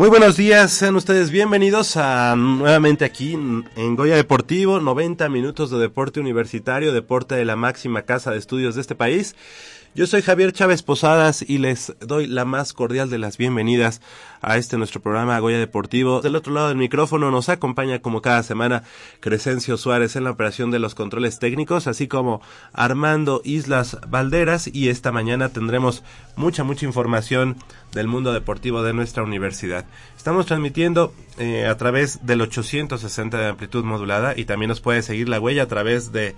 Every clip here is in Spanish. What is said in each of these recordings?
Muy buenos días, sean ustedes bienvenidos a nuevamente aquí en Goya Deportivo, 90 minutos de deporte universitario, deporte de la máxima casa de estudios de este país. Yo soy Javier Chávez Posadas y les doy la más cordial de las bienvenidas a este nuestro programa Goya Deportivo. Del otro lado del micrófono nos acompaña como cada semana Crescencio Suárez en la operación de los controles técnicos, así como Armando Islas Valderas y esta mañana tendremos mucha, mucha información del mundo deportivo de nuestra universidad. Estamos transmitiendo eh, a través del 860 de amplitud modulada y también nos puede seguir la huella a través de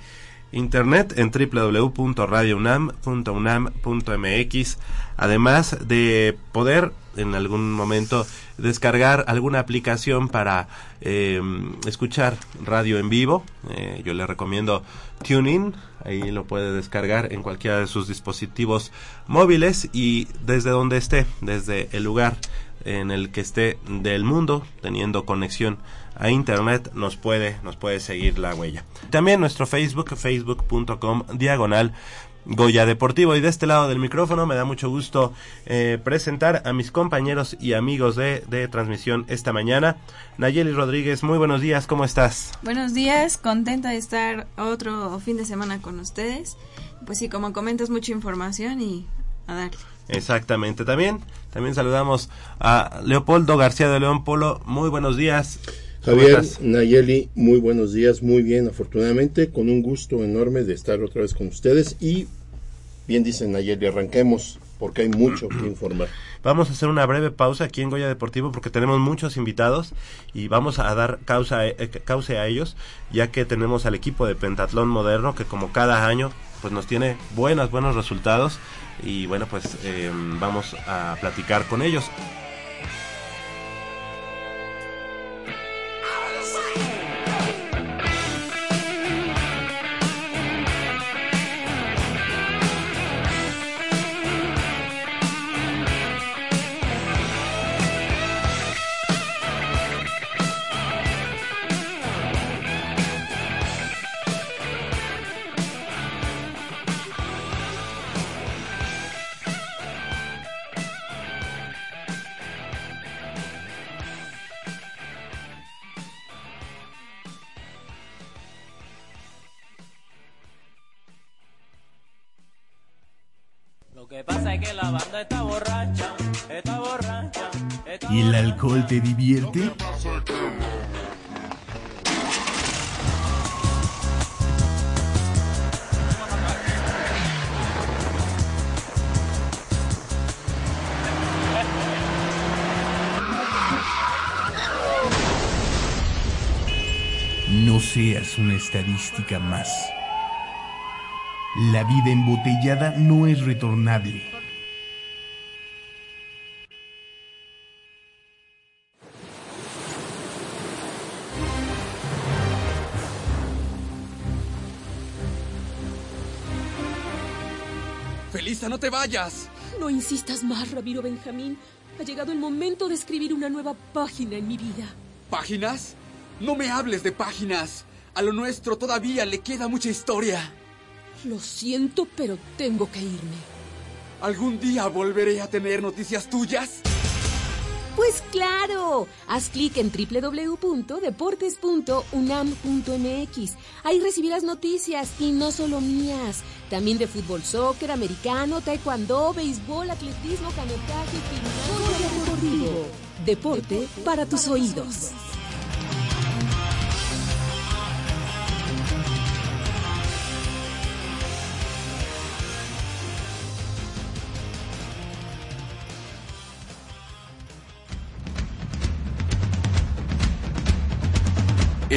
internet en www.radiounam.unam.mx además de poder en algún momento descargar alguna aplicación para eh, escuchar radio en vivo Eh, yo le recomiendo TuneIn ahí lo puede descargar en cualquiera de sus dispositivos móviles y desde donde esté desde el lugar en el que esté del mundo teniendo conexión a internet nos puede nos puede seguir la huella también nuestro facebook facebook.com diagonal Goya Deportivo y de este lado del micrófono me da mucho gusto eh, presentar a mis compañeros y amigos de, de transmisión esta mañana Nayeli Rodríguez muy buenos días cómo estás Buenos días, contenta de estar otro fin de semana con ustedes. Pues sí, como comentas, mucha información y a darle. Exactamente. También también saludamos a Leopoldo García de León Polo. Muy buenos días. ¿Cómo Javier? Nayeli, muy buenos días, muy bien, afortunadamente, con un gusto enorme de estar otra vez con ustedes. Y, bien dice Nayeli, arranquemos porque hay mucho que informar. Vamos a hacer una breve pausa aquí en Goya Deportivo porque tenemos muchos invitados y vamos a dar causa, eh, cauce a ellos, ya que tenemos al equipo de pentatlón moderno que como cada año pues nos tiene buenos, buenos resultados y bueno pues eh, vamos a platicar con ellos. La banda está borracha, está borracha, está ¿Y el alcohol te divierte? No seas una estadística más. La vida embotellada no es retornable. No te vayas. No insistas más, Ramiro Benjamín. Ha llegado el momento de escribir una nueva página en mi vida. ¿Páginas? No me hables de páginas. A lo nuestro todavía le queda mucha historia. Lo siento, pero tengo que irme. ¿Algún día volveré a tener noticias tuyas? Pues claro, haz clic en www.deportes.unam.mx. Ahí recibirás noticias y no solo mías, también de fútbol, soccer, americano, taekwondo, béisbol, atletismo, canotaje, gimnasia deportivo. Deporte para tus oídos.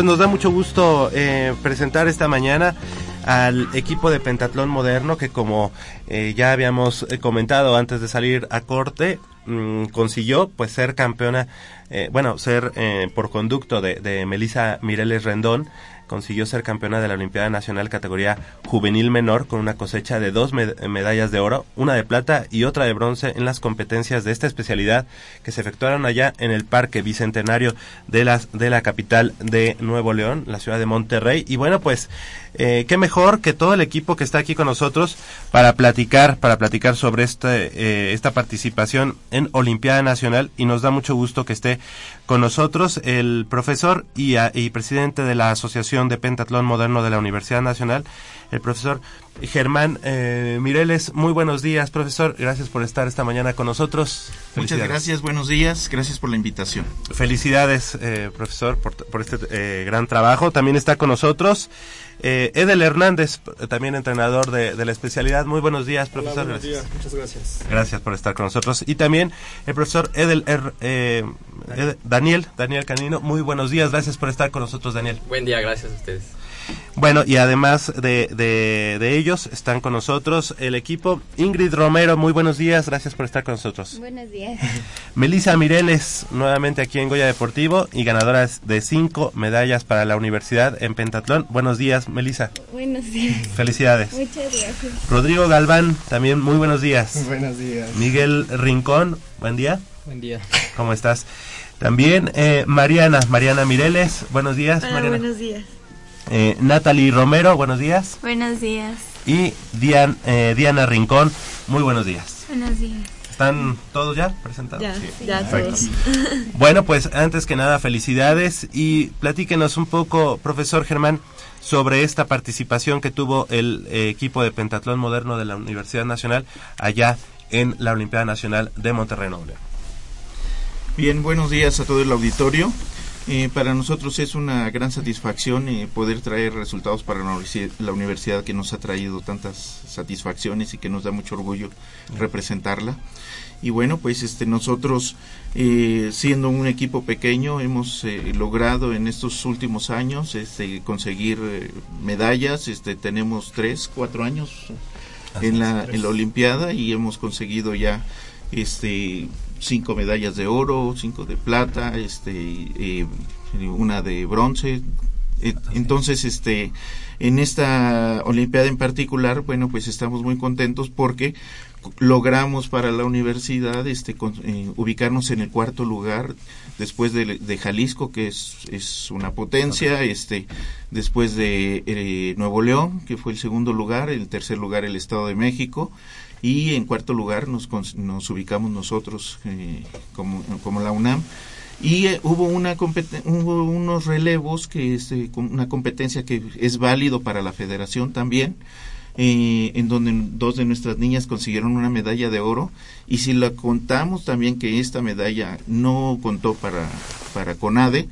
Pues nos da mucho gusto eh, presentar esta mañana al equipo de pentatlón moderno que como eh, ya habíamos eh, comentado antes de salir a corte mm, consiguió pues ser campeona eh, bueno ser eh, por conducto de, de Melissa Mireles Rendón consiguió ser campeona de la Olimpiada Nacional categoría juvenil menor con una cosecha de dos med- medallas de oro, una de plata y otra de bronce en las competencias de esta especialidad que se efectuaron allá en el Parque Bicentenario de, las, de la capital de Nuevo León, la ciudad de Monterrey. Y bueno, pues eh, qué mejor que todo el equipo que está aquí con nosotros para platicar, para platicar sobre este, eh, esta participación en Olimpiada Nacional. Y nos da mucho gusto que esté con nosotros el profesor y, a- y presidente de la Asociación de Pentatlón Moderno de la Universidad Nacional, el profesor Germán eh, Mireles. Muy buenos días, profesor. Gracias por estar esta mañana con nosotros. Muchas gracias, buenos días, gracias por la invitación. Felicidades, eh, profesor, por, por este eh, gran trabajo. También está con nosotros eh, Edel Hernández, también entrenador de, de la especialidad. Muy buenos días, profesor. buenos gracias. días, muchas gracias. Gracias por estar con nosotros. Y también el profesor Edel Er- eh, Ed- Daniel, Daniel Canino. Muy buenos días, gracias por estar con nosotros, Daniel. Buen día, gracias a ustedes. Bueno, y además de, de, de ellos están con nosotros el equipo Ingrid Romero. Muy buenos días, gracias por estar con nosotros. Buenos días. Melissa Mireles, nuevamente aquí en Goya Deportivo y ganadora de cinco medallas para la universidad en pentatlón. Buenos días, Melissa. Buenos días. Felicidades. Muchas gracias. Rodrigo Galván, también muy buenos días. Buenos días. Miguel Rincón, buen día. Buen día. ¿Cómo estás? También eh, Mariana, Mariana Mireles, buenos días. Hola, Mariana. buenos días. Eh, Natalie Romero, buenos días. Buenos días. Y Dian- eh, Diana Rincón, muy buenos días. Buenos días. ¿Están todos ya presentados? Ya, Sí. ya Perfecto. todos. Bueno, pues antes que nada, felicidades y platíquenos un poco, profesor Germán, sobre esta participación que tuvo el eh, equipo de pentatlón moderno de la Universidad Nacional allá en la Olimpiada Nacional de Monterrey Nuevo León. Bien, buenos días a todo el auditorio. Eh, para nosotros es una gran satisfacción eh, poder traer resultados para la universi- la universidad que nos ha traído tantas satisfacciones y que nos da mucho orgullo representarla. Y bueno, pues este nosotros eh, siendo un equipo pequeño hemos eh, logrado en estos últimos años este, conseguir eh, medallas. Este tenemos tres, cuatro años en la, en la Olimpiada y hemos conseguido ya este cinco medallas de oro, cinco de plata, este eh, una de bronce. Eh, Entonces, este en esta Olimpiada en particular, bueno, pues estamos muy contentos porque logramos para la universidad este con- eh, ubicarnos en el cuarto lugar después de, de Jalisco que es, es una potencia este después de eh, Nuevo León que fue el segundo lugar el tercer lugar el Estado de México y en cuarto lugar nos, nos ubicamos nosotros eh, como, como la UNAM. Y eh, hubo una hubo unos relevos que es com- una competencia que es válido para la federación también eh, en donde dos de nuestras niñas consiguieron una medalla de oro. Y si la contamos también que esta medalla no contó para para CONADE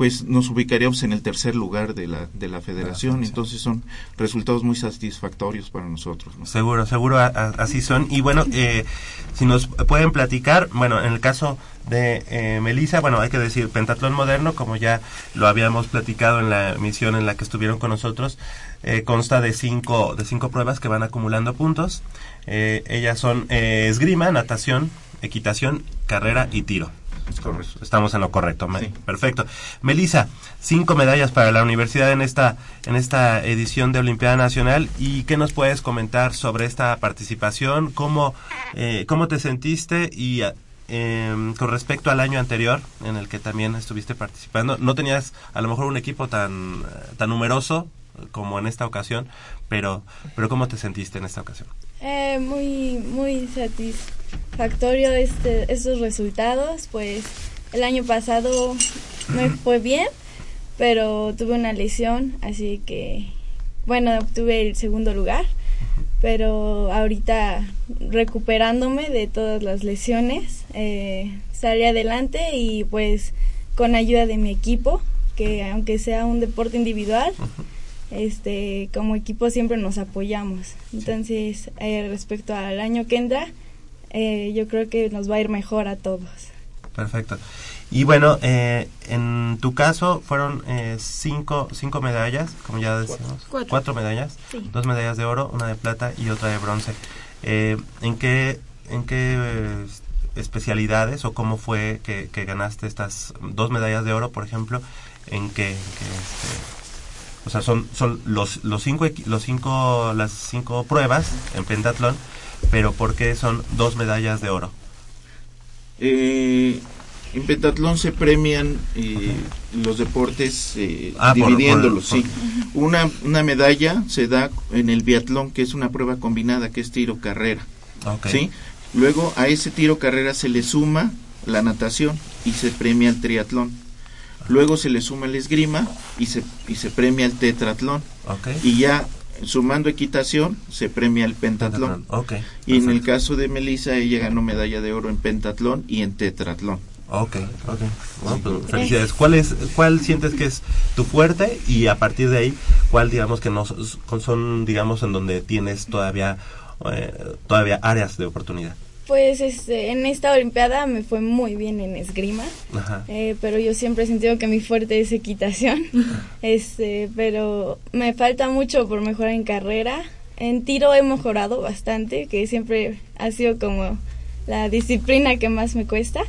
pues nos ubicaríamos en el tercer lugar de la de la federación entonces son resultados muy satisfactorios para nosotros ¿no? Seguro, seguro a- a- así son. Y bueno, eh, si nos pueden platicar, bueno, en el caso de eh, Melissa, bueno, hay que decir, pentatlón moderno, como ya lo habíamos platicado en la emisión en la que estuvieron con nosotros, eh, consta de cinco, de cinco pruebas que van acumulando puntos. Eh, ellas son eh, esgrima, natación, equitación, carrera y tiro. Estamos en lo correcto, me- perfecto. Melissa, cinco medallas para la universidad en esta en esta edición de Olimpiada Nacional. Y qué nos puedes comentar sobre esta participación, cómo eh, cómo te sentiste y ah, em, con respecto al año anterior en el que también estuviste participando, no tenías a lo mejor un equipo tan eh, tan numeroso como en esta ocasión, pero pero cómo te sentiste en esta ocasión. Eh, muy, muy satisfactorio este, estos resultados. Pues el año pasado me fue bien, pero tuve una lesión, así que, bueno, obtuve el segundo lugar. Pero ahorita recuperándome de todas las lesiones, eh, salí adelante y pues con ayuda de mi equipo, que aunque sea un deporte individual, este como equipo siempre nos apoyamos entonces eh, respecto al año que entra eh, yo creo que nos va a ir mejor a todos Perfecto. Y bueno, eh, en tu caso fueron eh, cinco, cinco medallas, como ya decimos. Cuatro. medallas. Sí. Dos medallas de oro, una de plata y otra de bronce. Eh, ¿En qué, en qué eh, especialidades o cómo fue que, que ganaste estas dos medallas de oro, por ejemplo? ¿En qué? en qué, este, o sea, son, son los, los, cinco, los cinco, las cinco pruebas en pentatlón, pero ¿por qué son dos medallas de oro? Eh, en pentatlón se premian eh, los deportes eh, Ah, por- dividiéndolos, por- sí. Una, una medalla se da en el biatlón, que es una prueba combinada, que es tiro-carrera. Ok. ¿sí? Luego a ese tiro-carrera se le suma la natación y se premia el triatlón. Luego se le suma el esgrima y se, y se premia el tetratlón. Ok. Y ya sumando equitación, se premia el pentatlón. Ok. Y en el caso de Melissa, ella ganó medalla de oro en pentatlón y en tetratlón. Ok, ok. Bueno, pues, felicidades. ¿Cuál, es, ¿Cuál sientes que es tu fuerte y a partir de ahí, cuál digamos que no son, son, digamos, en donde tienes todavía, eh, todavía áreas de oportunidad? Pues este, en esta Olimpiada me fue muy bien en esgrima, Ajá. eh, pero yo siempre he sentido que mi fuerte es equitación. este, pero me falta mucho por mejorar en carrera. En tiro he mejorado bastante, que siempre ha sido como la disciplina que más me cuesta.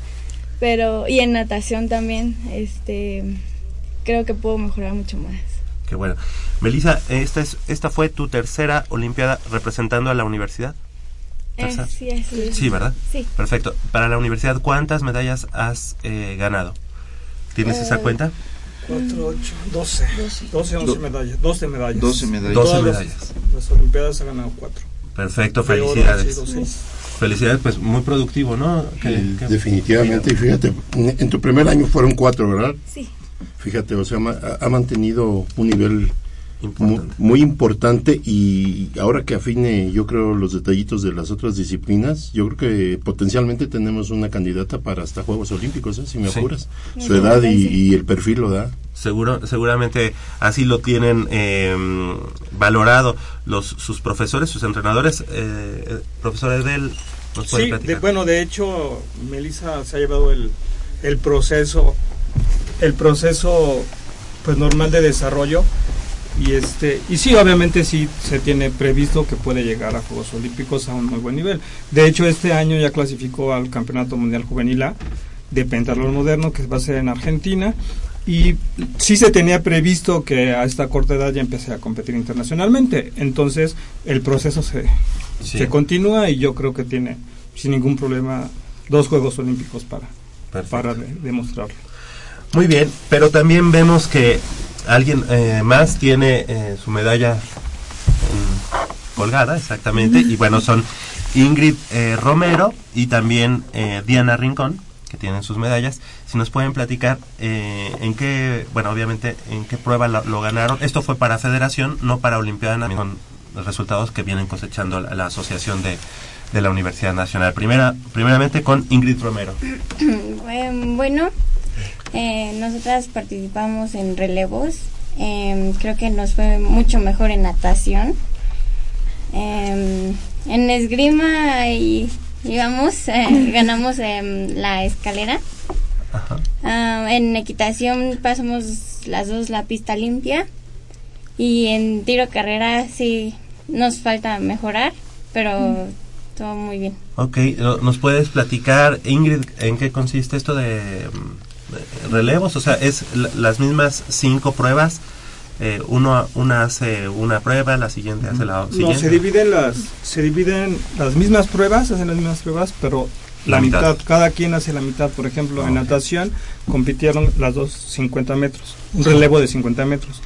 Pero y en natación también, este, creo que puedo mejorar mucho más. Qué bueno. Melissa, esta, es, esta fue tu tercera Olimpiada representando a la universidad. Eh, sí, es. Sí, ¿verdad? Sí. Perfecto. Para la universidad, ¿cuántas medallas has eh, ganado? ¿Tienes esa Eh, cuenta? 4, 8, 12. 12, 11 Do- medallas. 12 medallas. 12 medallas. Todas 12 las- medallas. Las, Olimpiadas ha ganado 4. Perfecto, oro, felicidades. Felicidades, pues muy productivo, ¿no? Eh, Definitivamente, y fíjate, en tu primer año fueron cuatro, ¿verdad? Sí. Fíjate, o sea, ha mantenido un nivel Importante. muy, importante y ahora que afine, yo creo, los detallitos de las otras disciplinas, yo creo que potencialmente tenemos una candidata para hasta Juegos Olímpicos, ¿eh? si me Sí. apuras. Sí. Su edad y, el perfil lo da. Seguro, seguramente así lo tienen eh, valorado los sus profesores, sus entrenadores. Eh, eh, profesor Edel, ¿nos puede Sí, de- bueno, de hecho, Melissa se ha llevado el, el proceso, el proceso pues normal de desarrollo y este y sí, obviamente sí se tiene previsto que puede llegar a Juegos Olímpicos a un muy buen nivel. De hecho, este año ya clasificó al Campeonato Mundial Juvenil A de pentatlón moderno que va a ser en Argentina y sí se tenía previsto que a esta corta edad ya empecé a competir internacionalmente. Entonces, el proceso se Sí. se continúa y yo creo que tiene sin ningún problema dos Juegos Olímpicos para, Perfecto. para de- demostrarlo. Muy bien, pero también vemos que alguien eh, más tiene eh, su medalla mm, colgada, exactamente, y bueno, son Ingrid eh, Romero y también eh, Diana Rincón, que tienen sus medallas. Si nos pueden platicar eh, en qué, bueno, obviamente, en qué prueba lo, ganaron. Esto fue para Federación, no para Olimpiada, con resultados que vienen cosechando la, la Asociación de, de la Universidad Nacional. Primera, primeramente con Ingrid Romero. Em, Bueno, eh, nosotras participamos en relevos. Em, creo que nos fue mucho mejor en natación. Em, en esgrima y digamos eh, ganamos em, la escalera. Ajá. En equitación pasamos las dos la pista limpia y en tiro carrera sí nos falta mejorar, pero todo muy bien. Ok, ¿no- ¿nos puedes platicar, Ingrid, en qué consiste esto mm, de relevos? O sea, ¿es la- las mismas cinco pruebas? Eh, uno, una hace una prueba, la siguiente hace la No, siguiente. se dividen las se dividen las mismas pruebas, hacen las mismas pruebas, pero la, La mitad. mitad. cada quien hace la mitad. Por ejemplo, en natación compitieron las dos 50 metros, un relevo de 50 metros.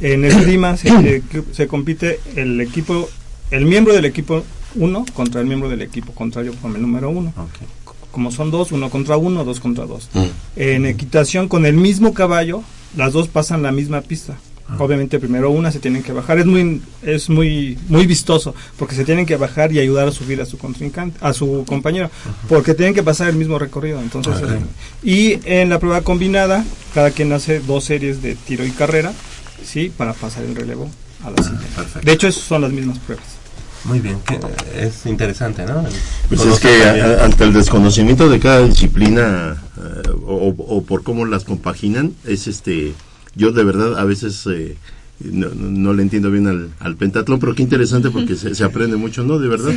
En esgrima se, eh, se compite el equipo, el miembro del equipo 1 contra el miembro del equipo contrario con el número 1. Ok. Como son dos, uno contra uno, dos contra dos. Mm. En equitación con el mismo caballo, las dos pasan la misma pista. Obviamente primero una se tienen que bajar, es muy es muy muy vistoso porque se tienen que bajar y ayudar a subir a su contrincante, a su compañero, porque tienen que pasar el mismo recorrido, entonces y en la prueba combinada cada quien hace dos series de tiro y carrera, sí, para pasar el relevo a la siguiente. perfecto. De hecho, esas son las mismas pruebas. Muy bien, que es interesante, ¿no? El Pues es que a- ante el desconocimiento de cada disciplina eh, o, o por cómo las compaginan, es este, yo de verdad a veces eh, no, no- no le entiendo bien al, al pentatlón, pero qué interesante porque se, se aprende mucho, ¿no? De verdad.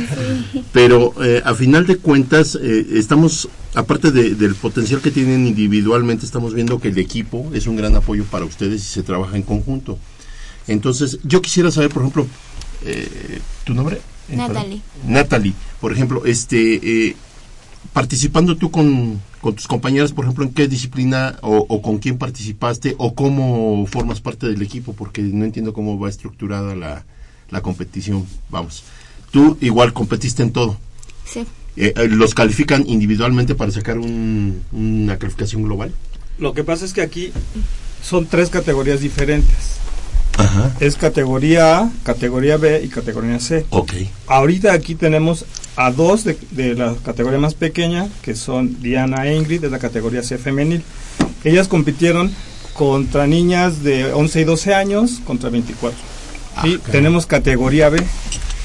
Pero eh, a final de cuentas, eh, estamos, aparte de- del potencial que tienen individualmente, estamos viendo que el equipo es un gran apoyo para ustedes y se trabaja en conjunto. Entonces, yo quisiera saber, por ejemplo, eh, ¿tu nombre? Eh. Natalie. Natalie, por ejemplo, este, eh, participando tú con, con tus compañeras, por ejemplo, ¿en qué disciplina o, o con quién participaste o cómo formas parte del equipo? Porque no entiendo cómo va estructurada la, la competición. Vamos, tú igual competiste en todo. Sí. Eh, eh, ¿Los califican individualmente para sacar un- una calificación global? Lo que pasa es que aquí son tres categorías diferentes. Es categoría A, categoría B y categoría C. Ok. Ahorita aquí tenemos a dos de, de la categoría más pequeña, que son Diana e Ingrid, de la categoría C femenil. Ellas compitieron contra niñas de 11 y 12 años contra 24. y tenemos categoría B,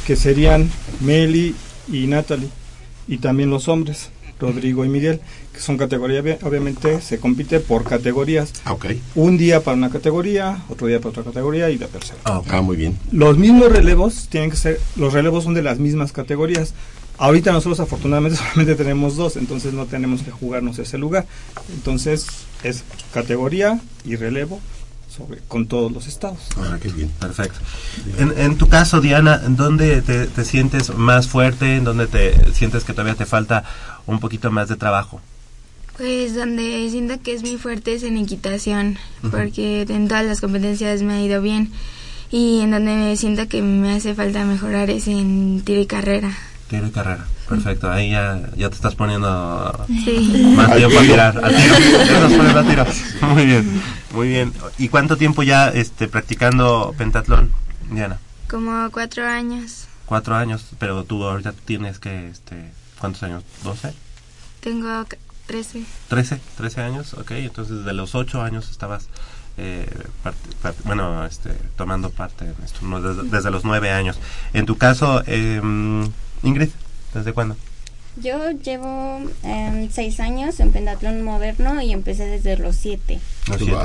que serían Meli y Natalie. Y también los hombres, Rodrigo y Miguel, que son categoría B. Obviamente se compite por categorías. Un día para una categoría, otro día para otra categoría y la tercera. Ah, muy bien. Los mismos relevos tienen que ser, los relevos son de las mismas categorías. Ahorita nosotros afortunadamente solamente tenemos dos, entonces no tenemos que jugarnos ese lugar. Entonces es categoría y relevo sobre, con todos los estados. Ah, qué bien. Perfecto. En, en tu caso, Diana, ¿en dónde te, te sientes más fuerte? ¿En dónde te sientes que todavía te falta un poquito más de trabajo? Pues donde siento que es muy fuerte es en equitación, porque en todas las competencias me ha ido bien. Y en donde me siento que me hace falta mejorar es en tiro y carrera. Tiro y carrera. Perfecto. Ahí ya, ya te estás poniendo Sí. más tiempo a tiro. tirar. Al tiro. Ya te estás poniendo a tiro. Muy bien. Muy bien. ¿Y cuánto tiempo ya este, practicando pentatlón, Diana? Como cuatro años. Cuatro años, pero tú ahorita tienes que, este, ¿cuántos años? ¿12? Tengo c- trece. 13, 13 años, ok, entonces desde los 8 años estabas, eh, parte- parte- bueno, este, tomando parte en esto, ¿no? desde, desde los 9 años. En tu caso, eh, Ingrid, ¿desde cuándo? Yo llevo em, seis años en pentatlón moderno y empecé desde los siete. Los siete.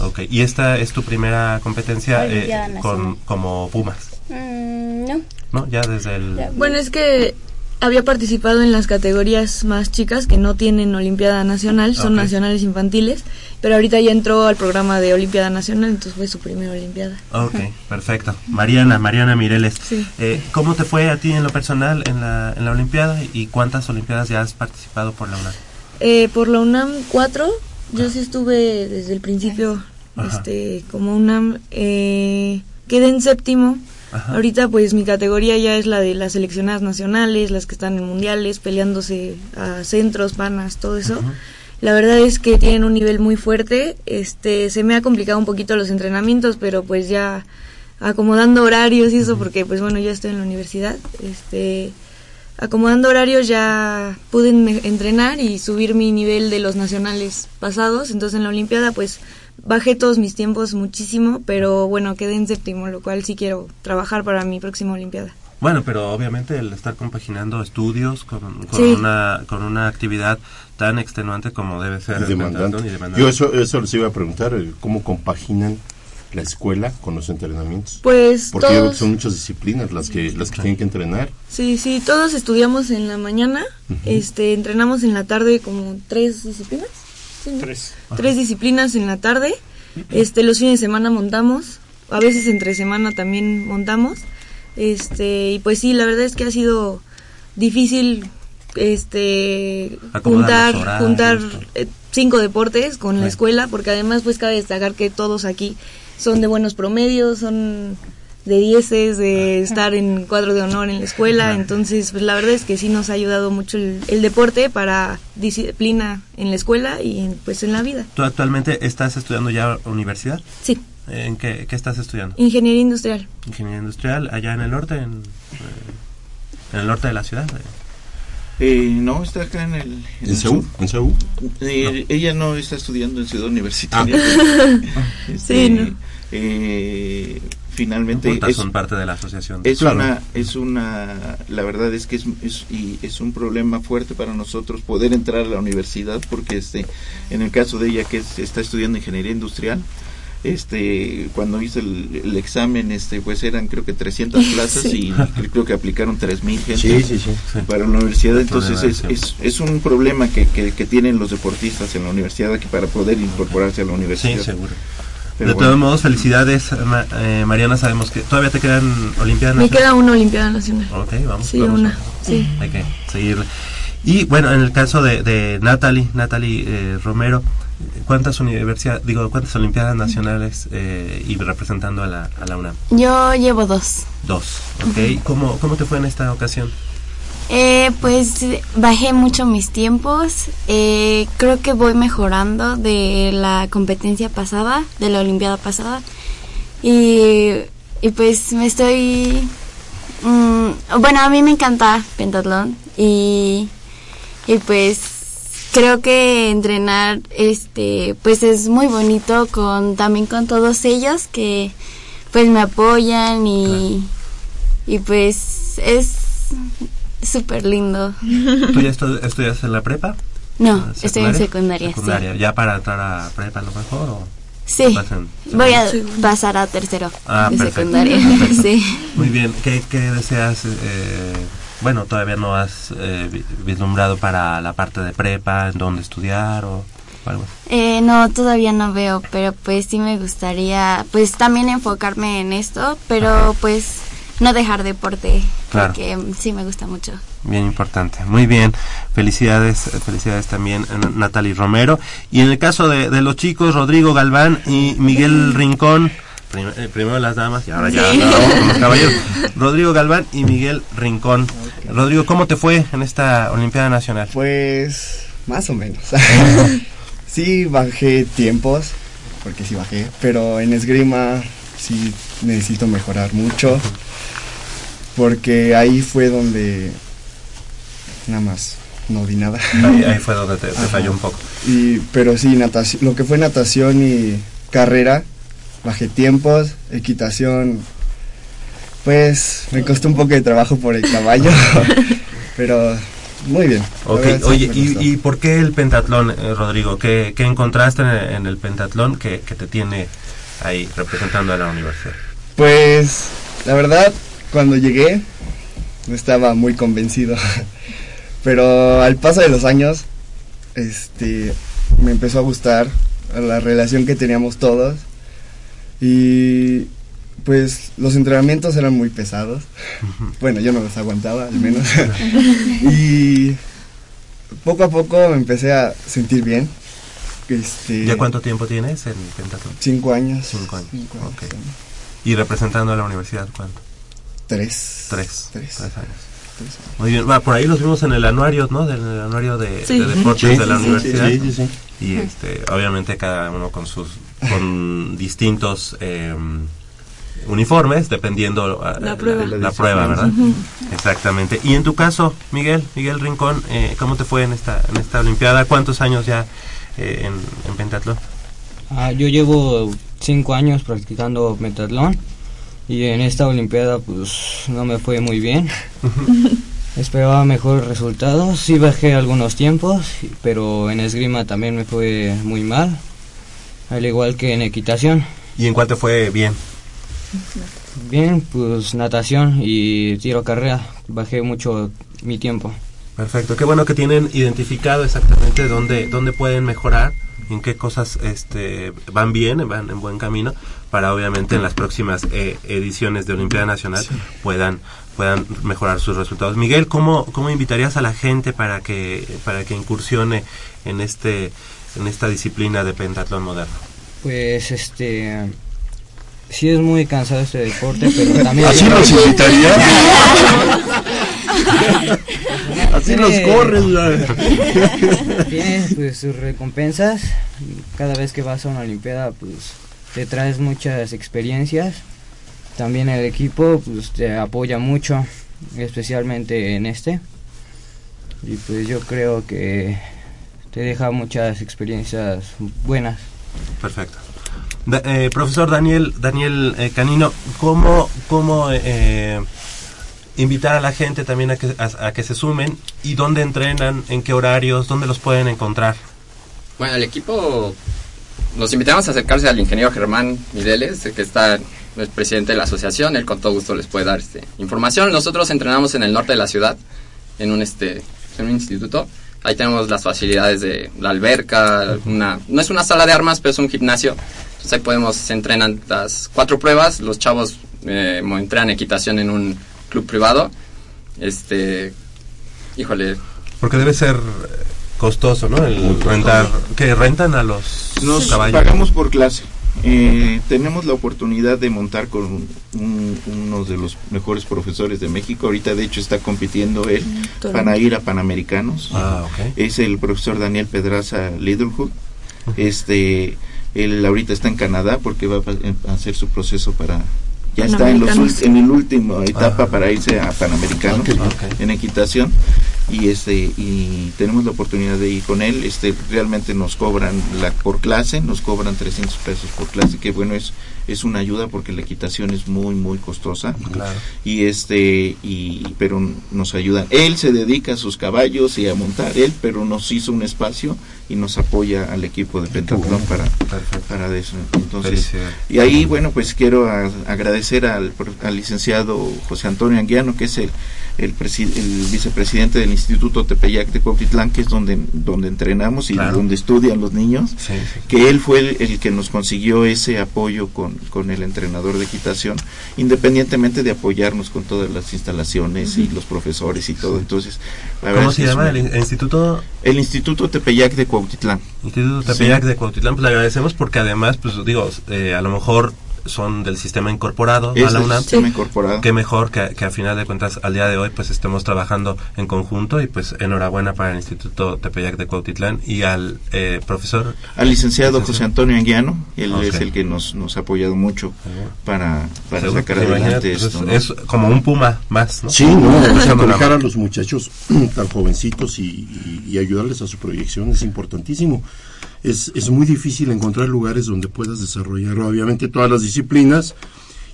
Ok, y esta es tu primera competencia eh, con, como Pumas, Mm, no. ¿no? Ya desde el... Bueno, es que había participado en las categorías más chicas que no tienen Olimpiada Nacional, son nacionales infantiles, pero ahorita ya entró al programa de Olimpiada Nacional, entonces fue su primera Olimpiada. Ok, perfecto. Mariana, Mariana Mireles, Sí. eh, ¿cómo te fue a ti en lo personal en la, en la Olimpiada y cuántas Olimpiadas ya has participado por la UNAM? Eh, por la UNAM 4, yo sí estuve desde el principio Ajá. este como UNAM, eh, quedé en séptimo. Ajá. Ahorita pues mi categoría ya es la de las seleccionadas nacionales, las que están en mundiales, peleándose a centros, panas, todo eso. La verdad es que tienen un nivel muy fuerte. Este, se me ha complicado un poquito los entrenamientos, pero pues ya acomodando horarios y eso, porque pues bueno, ya estoy en la universidad. Este, acomodando horarios ya pude entrenar y subir mi nivel de los nacionales pasados. Entonces en la Olimpiada pues bajé todos mis tiempos muchísimo, pero bueno, quedé en séptimo, lo cual sí quiero trabajar para mi próxima Olimpiada. Bueno, pero obviamente el estar compaginando estudios con, con Sí. una con una actividad tan extenuante como debe ser Y el demandante. pentatlón y demandante. Yo eso, eso les iba a preguntar, ¿cómo compaginan la escuela con los entrenamientos? Pues Porque yo que son muchas disciplinas las que las que tienen que entrenar. Sí, sí, todos estudiamos en la mañana, este, entrenamos en la tarde como tres disciplinas. ¿Sí, no? Tres. Tres disciplinas en la tarde. Este, los fines de semana montamos, a veces entre semana también montamos. Este, y pues sí, la verdad es que ha sido difícil este Acomodar juntar horarios, juntar eh, cinco deportes con la escuela, porque además pues cabe destacar que todos aquí son de buenos promedios, son de dieces, de estar en cuadro de honor en la escuela, entonces pues la verdad es que sí nos ha ayudado mucho el, el deporte para disciplina en la escuela y en, pues en la vida. ¿Tú actualmente estás estudiando ya universidad? Sí, ¿En qué, qué estás estudiando? ingeniería industrial. Ingeniería industrial, allá en el norte, en, eh, en el norte de la ciudad. Eh, no, está acá en el... ¿En sur. ¿En CEU? Eh, Ella no está estudiando en Ciudad Universitaria. Ah. Este, Sí, no. eh, finalmente es, son parte de la asociación. es Claro. una es una la verdad es que es, es y es un problema fuerte para nosotros poder entrar a la universidad porque este en el caso de ella que es- está estudiando ingeniería industrial este cuando hice el, el examen este pues eran creo que 300 plazas Sí. y cre- creo que aplicaron 3000 gente Sí, sí, sí. para la universidad entonces es, es, es un problema que, que, que tienen los deportistas en la universidad que para poder incorporarse a la universidad Sí, seguro. Pero de bueno. todos modos, felicidades, Ma- eh, Mariana. Sabemos que todavía te quedan Olimpiadas Me Nacionales? queda una Olimpiada Nacional. Ok, vamos. Sí, vamos. una, sí. Hay que seguirle. Y bueno, en el caso de, de Natalie, Natalie eh, Romero, ¿cuántas universidades, digo, cuántas Olimpiadas Nacionales eh, y representando a la, a la UNAM? Yo llevo dos. Dos, ¿ok? ¿Cómo, ¿Cómo te fue en esta ocasión? Eh, pues bajé mucho mis tiempos. Eh, creo que voy mejorando de la competencia pasada, de la Olimpiada pasada. Y, y pues me estoy... mm, bueno, a mí me encanta pentatlón y, y pues creo que entrenar este pues es muy bonito con también con todos ellos que pues me apoyan y, y pues es súper lindo. ¿Tú ya estu- estudias en la prepa? No, ¿Ah, estoy en secundaria, sí. Secundaria, ¿Ya para entrar a prepa a lo mejor? O Sí, voy a pasar a tercero Ah, de perfecto, secundaria. perfecto. Sí. Muy bien, ¿qué, qué deseas? eh, bueno, todavía no has eh, vi- vislumbrado para la parte de prepa, en dónde estudiar o, algo así. Eh, no, todavía no veo, pero pues sí me gustaría, pues también enfocarme en esto, pero pues no dejar deporte, Claro. porque sí me gusta mucho. Bien importante. Muy bien. Felicidades, eh, felicidades también a Natalie Romero. Y en el caso de, de los chicos, Rodrigo Galván y Miguel Rincón, prim- eh, primero las damas y ahora ya Sí. con los caballeros. Rodrigo Galván y Miguel Rincón. Rodrigo, ¿cómo te fue en esta Olimpiada Nacional? Pues más o menos. sí bajé tiempos, porque sí bajé, pero en esgrima sí necesito mejorar mucho, porque ahí fue donde nada más no di nada. Ahí, ahí fue donde te, falló un poco. Y, pero sí, natación, lo que fue natación y carrera, bajé tiempos, equitación, pues me costó un poco de trabajo por el caballo, pero muy bien. Ok, verdad, oye, ¿y, y por qué el pentatlón, eh, Rodrigo? ¿Qué, qué encontraste en el, en el pentatlón que, que te tiene ahí representando a la universidad? Pues la verdad, cuando llegué no estaba muy convencido, pero al paso de los años, este, me empezó a gustar la relación que teníamos todos y pues los entrenamientos eran muy pesados. Bueno, yo no los aguantaba al menos. y poco a poco me empecé a sentir bien. Este, ¿Ya cuánto tiempo tienes en pentatlón? Cinco años. Cinco años. Cinco años. ¿Y representando a la universidad cuánto? Tres. Tres. Tres. años. Tres años. Muy bien, va, por ahí los vimos en el anuario, ¿no? Del el anuario de, Sí. de deportes Sí, de la sí, universidad. sí, sí, sí. Y este, obviamente cada uno con sus, con distintos eh, uniformes, dependiendo ah, La prueba. la, prueba, ¿verdad? Exactamente. Y en tu caso, Miguel, Miguel Rincón, eh, ¿cómo te fue en esta, en esta olimpiada? ¿Cuántos años ya eh, en, en pentatlón? Ah, yo llevo cinco años practicando pentatlón y en esta olimpiada pues no me fue muy bien. Esperaba mejores resultados, sí bajé algunos tiempos, pero en esgrima también me fue muy mal, al igual que en equitación. ¿Y en cuál te fue bien? Bien, pues natación y tiro carrera, bajé mucho mi tiempo. Perfecto, qué bueno que tienen identificado exactamente dónde, dónde pueden mejorar, en qué cosas este, van bien, van en buen camino, para obviamente en las próximas eh, ediciones de Olimpiada Nacional puedan puedan mejorar sus resultados. Miguel, ¿cómo, ¿cómo invitarías a la gente para que para que incursione en este en esta disciplina de pentatlón moderno? Pues este sí es muy cansado este deporte, pero también ¿Así los invitaría? Así los corres, güey. Tiene pues sus recompensas. Cada vez que vas a una olimpiada pues te traes muchas experiencias. También el equipo pues te apoya mucho, especialmente en este. Y pues yo creo que te deja muchas experiencias buenas. Perfecto. Da- eh, profesor Daniel Daniel eh, Canino, ¿cómo, cómo eh, invitar a la gente también a que, a, a que se sumen y dónde entrenan, en qué horarios, dónde los pueden encontrar? Bueno, el equipo nos invitamos a acercarse al ingeniero Germán Mireles, que está el presidente de la asociación, él con todo gusto les puede dar este, información. Nosotros entrenamos en el norte de la ciudad, en un este en un instituto. Ahí tenemos las facilidades de la alberca, una, no es una sala de armas, pero es un gimnasio. Entonces ahí podemos, se entrenan las cuatro pruebas, los chavos eh, entrenan equitación en un club privado. Este, híjole, Porque debe ser costoso, ¿no? El rentar, que rentan a los Nos caballos. pagamos por clase. Eh, tenemos la oportunidad de montar con un- uno de los mejores profesores de México. Ahorita, de hecho, está compitiendo él Toronto. para ir a Panamericanos. Ah, ok. Es el profesor Daniel Pedraza Littlehood. Este, Él ahorita está en Canadá porque va a hacer su proceso para ya está en los Panamericanos. en el último etapa para irse a Panamericano Ah, en equitación y este y tenemos la oportunidad de ir con él. Este realmente nos cobran la por clase nos cobran 300 pesos por clase que bueno es es una ayuda porque la equitación es muy muy costosa. Claro. y este y pero nos ayudan él se dedica a sus caballos y a montar él pero nos hizo un espacio y nos apoya al equipo de pentatlón para para eso. Entonces y ahí bueno pues quiero a- agradecer al, al licenciado José Antonio Anguiano que es el el, el vicepresidente del Instituto Tepeyac de Cuautitlán que es donde donde entrenamos y Claro. donde estudian los niños Sí, sí. que él fue el, el que nos consiguió ese apoyo con, con el entrenador de equitación, independientemente de apoyarnos con todas las instalaciones y los profesores y todo. Entonces, la ¿Cómo se llama el in- instituto? El Instituto Tepeyac de Cuautitlán. Instituto Tepeyac de Cuautitlán, pues le agradecemos porque además, pues digo, eh, a lo mejor son del sistema incorporado Es a la del UNAM. sistema incorporado. Qué mejor que, que a final de cuentas al día de hoy pues estemos trabajando en conjunto y pues enhorabuena para el Instituto Tepeyac de Cuautitlán y al eh, profesor. Al licenciado José Antonio Anguiano, él es el que nos, nos ha apoyado mucho para, para Seguro, sacar pues, adelante pues, esto. ¿no? es, como un puma más, ¿no? Sí, no, o sea, Echando la cobijar a los muchachos tan jovencitos y, y- y ayudarles a su proyección es importantísimo. Es, es muy difícil encontrar lugares donde puedas desarrollar obviamente todas las disciplinas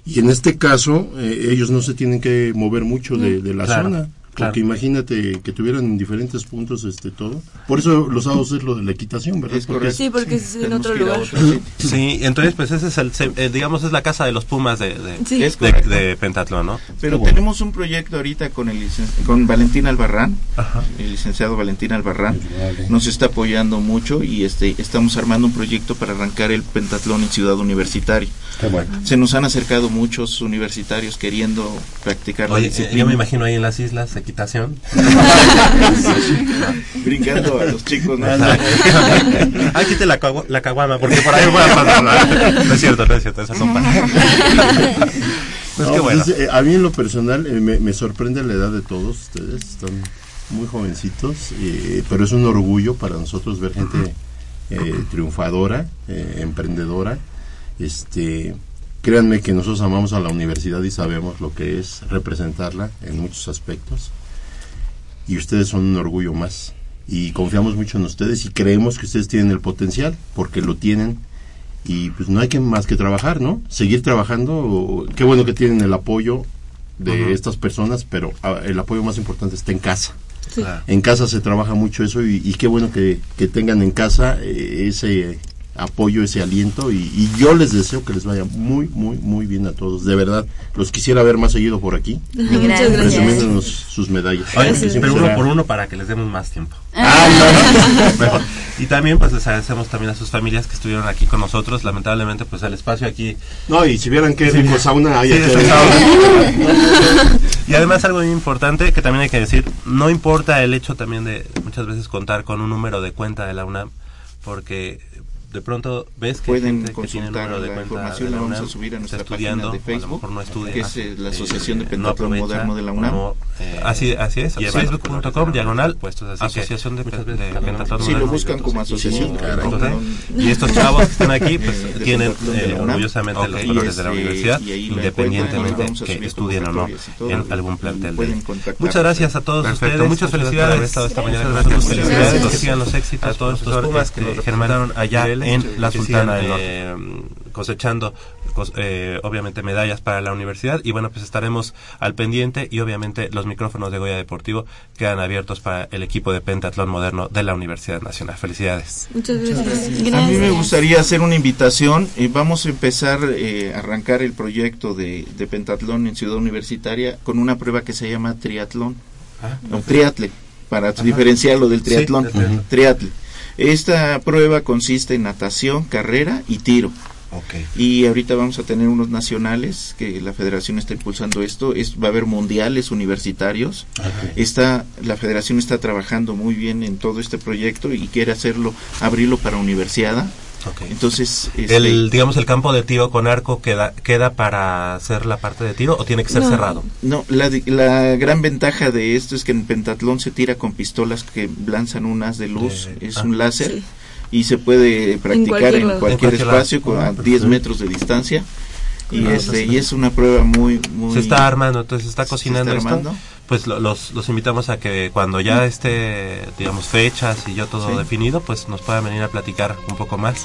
y en este caso eh, ellos no se tienen que mover mucho de, de la Claro, zona. Claro. Porque imagínate que tuvieran en diferentes puntos este todo. Por eso los sábados es lo de la equitación, ¿verdad? Es correcto. Sí, porque es en Tenemos otro lugar. otro. Sí, entonces pues ese es el, eh, digamos es la casa de los pumas de, de, Sí. Es de, de Pentatlón, ¿no? Pero tenemos un proyecto ahorita con el con Valentín Albarrán, el licenciado Valentín Albarrán, nos está apoyando mucho y este estamos armando un proyecto para arrancar el pentatlón en Ciudad Universitaria. Se nos han acercado muchos universitarios queriendo practicar la Oye, eh, disciplina. yo me imagino ahí en las islas, equitación. brincando a los chicos, ¿no? ah, quite la, cagua- la caguama, porque por ahí voy a pasar. No es cierto, no es cierto, esas son para. Pues No, qué pues eh, a mí en lo personal eh, me, me sorprende la edad de todos ustedes, están muy jovencitos, eh, pero es un orgullo para nosotros ver gente eh, triunfadora, eh, emprendedora. Este, créanme que nosotros amamos a la universidad y sabemos lo que es representarla en muchos aspectos. Y ustedes son un orgullo más. Y confiamos mucho en ustedes y creemos que ustedes tienen el potencial, porque lo tienen y pues no hay que más que trabajar, ¿no? Seguir trabajando. Qué bueno que tienen el apoyo de estas personas, pero ah, el apoyo más importante está en casa. Sí. En casa se trabaja mucho eso y, y qué bueno que, que tengan en casa eh, ese apoyo, ese aliento y, y yo les deseo que les vaya muy, muy, muy bien a todos. De verdad, los quisiera ver más seguido por aquí, Muchas gracias. presumiéndonos sus medallas. Oye, pero uno será- por uno para que les demos más tiempo. Ah, Mejor. Y también pues les agradecemos también a sus familias que estuvieron aquí con nosotros. Lamentablemente pues el espacio aquí No, y si vieran qué Sí. rico sauna hay Sí, aquí sauna. y además algo muy importante que también hay que decir, no importa el hecho también de muchas veces contar con un número de cuenta de la UNAM, porque de pronto ves que Pueden gente que tiene consultar número de la cuenta información, de la la vamos a UNAM, subir a nuestra estudiando, página de Facebook, no estudia, que es, eh, la eh, Asociación de no Pentatlón aprovecha, Moderno de la UNAM. no, eh, así, así es, facebook.com diagonal puestos Asociación de, de Pentatlón Si lo buscan como asociación, y estos chavos que están aquí pues De tienen de eh, UNAM. orgullosamente los colores de la este, universidad independientemente que estudien o no en algún plantel de. Muchas gracias a todos ustedes muchas felicidades. felicidades por haber estado esta mañana felicidades que sigan los éxitos a todos estos pumas que nos germinaron allá en la Sultana del Norte cosechando cos- eh, obviamente medallas para la universidad y bueno pues estaremos al pendiente y obviamente los micrófonos de Goya Deportivo quedan abiertos para el equipo de pentatlón moderno de la Universidad Nacional felicidades Muchas gracias. A mí me gustaría hacer una invitación. eh, vamos a empezar eh, a arrancar el proyecto de, de pentatlón en Ciudad Universitaria con una prueba que se llama triatlón. No, triatle, para diferenciarlo del Sí, triatlón. del triatlón. Triatle. Esta prueba consiste en natación, carrera y tiro. Y ahorita vamos a tener unos nacionales que la federación está impulsando esto. Es, va a haber mundiales universitarios. Está, la federación está trabajando muy bien en todo este proyecto y quiere hacerlo, abrirlo para universidad. Entonces, este, el digamos el campo de tiro con arco queda queda para hacer la parte de tiro o tiene que ser No. cerrado No, la, di- la gran ventaja de esto es que en pentatlón se tira con pistolas que lanzan un haz de luz, De- es ah. un láser. Sí. y se puede practicar cualquier en cualquier, En cualquier lado. espacio con- a Ah, 10 perfecto. metros de distancia y Ah, este y es una prueba muy muy se está armando, entonces se está se cocinando está esto. Pues lo- los, los invitamos a que cuando ya esté, digamos, fechas y ya todo Sí. definido, pues nos puedan venir a platicar un poco más.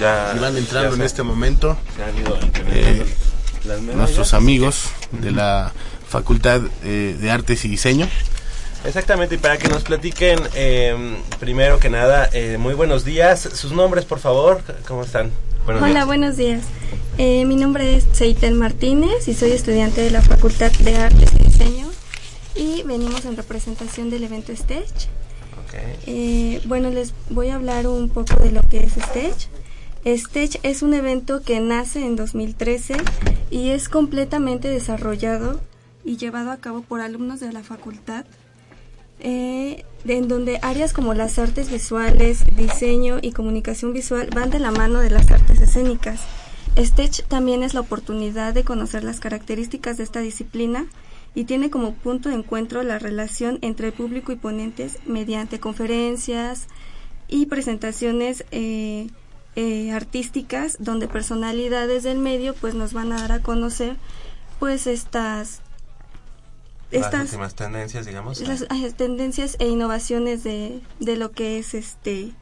Ya, van entrando ya en este momento se han ido incrementando eh, nuestros amigos de la Facultad eh, de Artes y Diseño. Exactamente, y para que nos platiquen, eh, primero que nada, eh, muy buenos días. Sus nombres, por favor, ¿cómo están? Buenos Hola, días. buenos días. Eh, mi nombre es Seitel Martínez y soy estudiante de la Facultad de Artes y Diseño y venimos en representación del evento Stage. Eh, bueno, les voy a hablar un poco de lo que es Stage. Stage es un evento que nace en 2013 y es completamente desarrollado y llevado a cabo por alumnos de la facultad, eh, en donde áreas como las artes visuales, diseño y comunicación visual van de la mano de las artes escénicas. Stage también es la oportunidad de conocer las características de esta disciplina y tiene como punto de encuentro la relación entre público y ponentes mediante conferencias y presentaciones eh, eh, artísticas donde personalidades del medio pues nos van a dar a conocer pues estas Las estas últimas tendencias, digamos. las eh, tendencias e innovaciones de, de lo que es este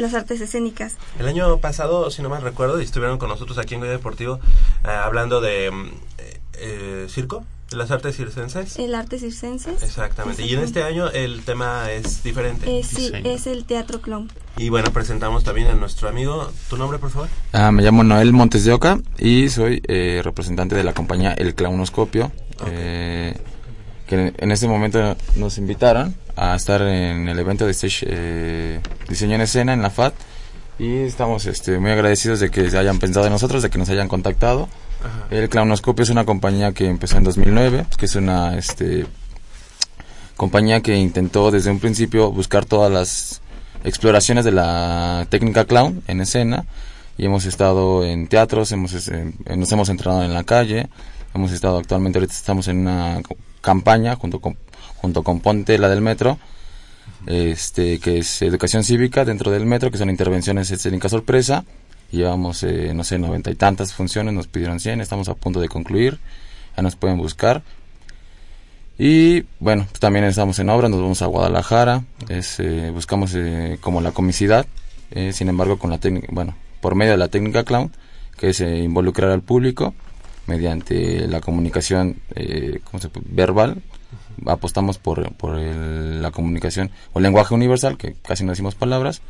las artes escénicas. El año pasado, si no mal recuerdo, estuvieron con nosotros aquí en Goya Deportivo eh, hablando de mm, eh, eh, circo, las artes circenses. El arte circenses. Exactamente. Y en este año el tema es diferente. Eh, sí, es el teatro clown. Y bueno, presentamos también a nuestro amigo. ¿Tu nombre, por favor? Ah, me llamo Noel Montes de Oca y soy eh, representante de la compañía El Clownoscopio, eh, que en este momento nos invitaron a estar en el evento de Stage eh, Diseño en Escena en la FAT y estamos este, muy agradecidos de que se hayan pensado en nosotros, de que nos hayan contactado. Ajá. El Clownoscopio es una compañía que empezó en 2009, que es una este, compañía que intentó desde un principio buscar todas las exploraciones de la técnica clown en escena y hemos estado en teatros, hemos, este, nos hemos entrenado en la calle, hemos estado actualmente, ahorita estamos en una campaña junto con, junto con Ponte, la del metro, este que es educación cívica dentro del metro, que son intervenciones escénicas sorpresa. Llevamos, eh, no sé, noventa y tantas funciones, nos pidieron 100, estamos a punto de concluir, ya nos pueden buscar. Y bueno, pues también estamos en obra, nos vamos a Guadalajara, es, eh, buscamos eh, como la comicidad, eh, sin embargo con la técnica, bueno, por medio de la técnica clown, que es eh, involucrar al público mediante la comunicación eh, ¿cómo verbal, apostamos por, por el- la comunicación o lenguaje universal, que casi no decimos palabras,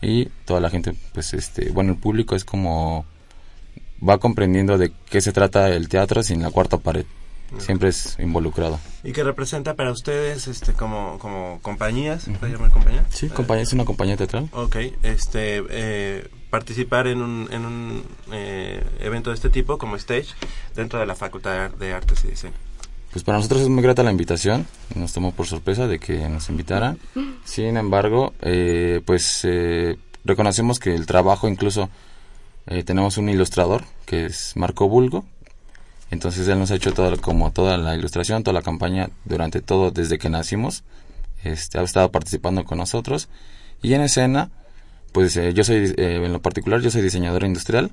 y toda la gente, pues este, bueno, el público es como va comprendiendo de qué se trata el teatro sin la cuarta pared. Siempre es involucrado. ¿Y qué representa para ustedes este como, como compañías? ¿Se puede llamar compañía? Sí, compañía, es una compañía teatral. Ok, este, eh, participar en un, en un eh, evento de este tipo como stage dentro de la Facultad de Artes y Diseño. Pues para nosotros es muy grata la invitación, nos tomó por sorpresa de que nos invitaran. Sin embargo, eh, pues eh, reconocemos que el trabajo incluso eh, tenemos un ilustrador que es Marco Bulgo. Entonces él nos ha hecho toda, como toda la ilustración, toda la campaña durante todo desde que nacimos. Este, ha estado participando con nosotros. Y en escena, pues eh, yo soy, eh, en lo particular, yo soy diseñador industrial.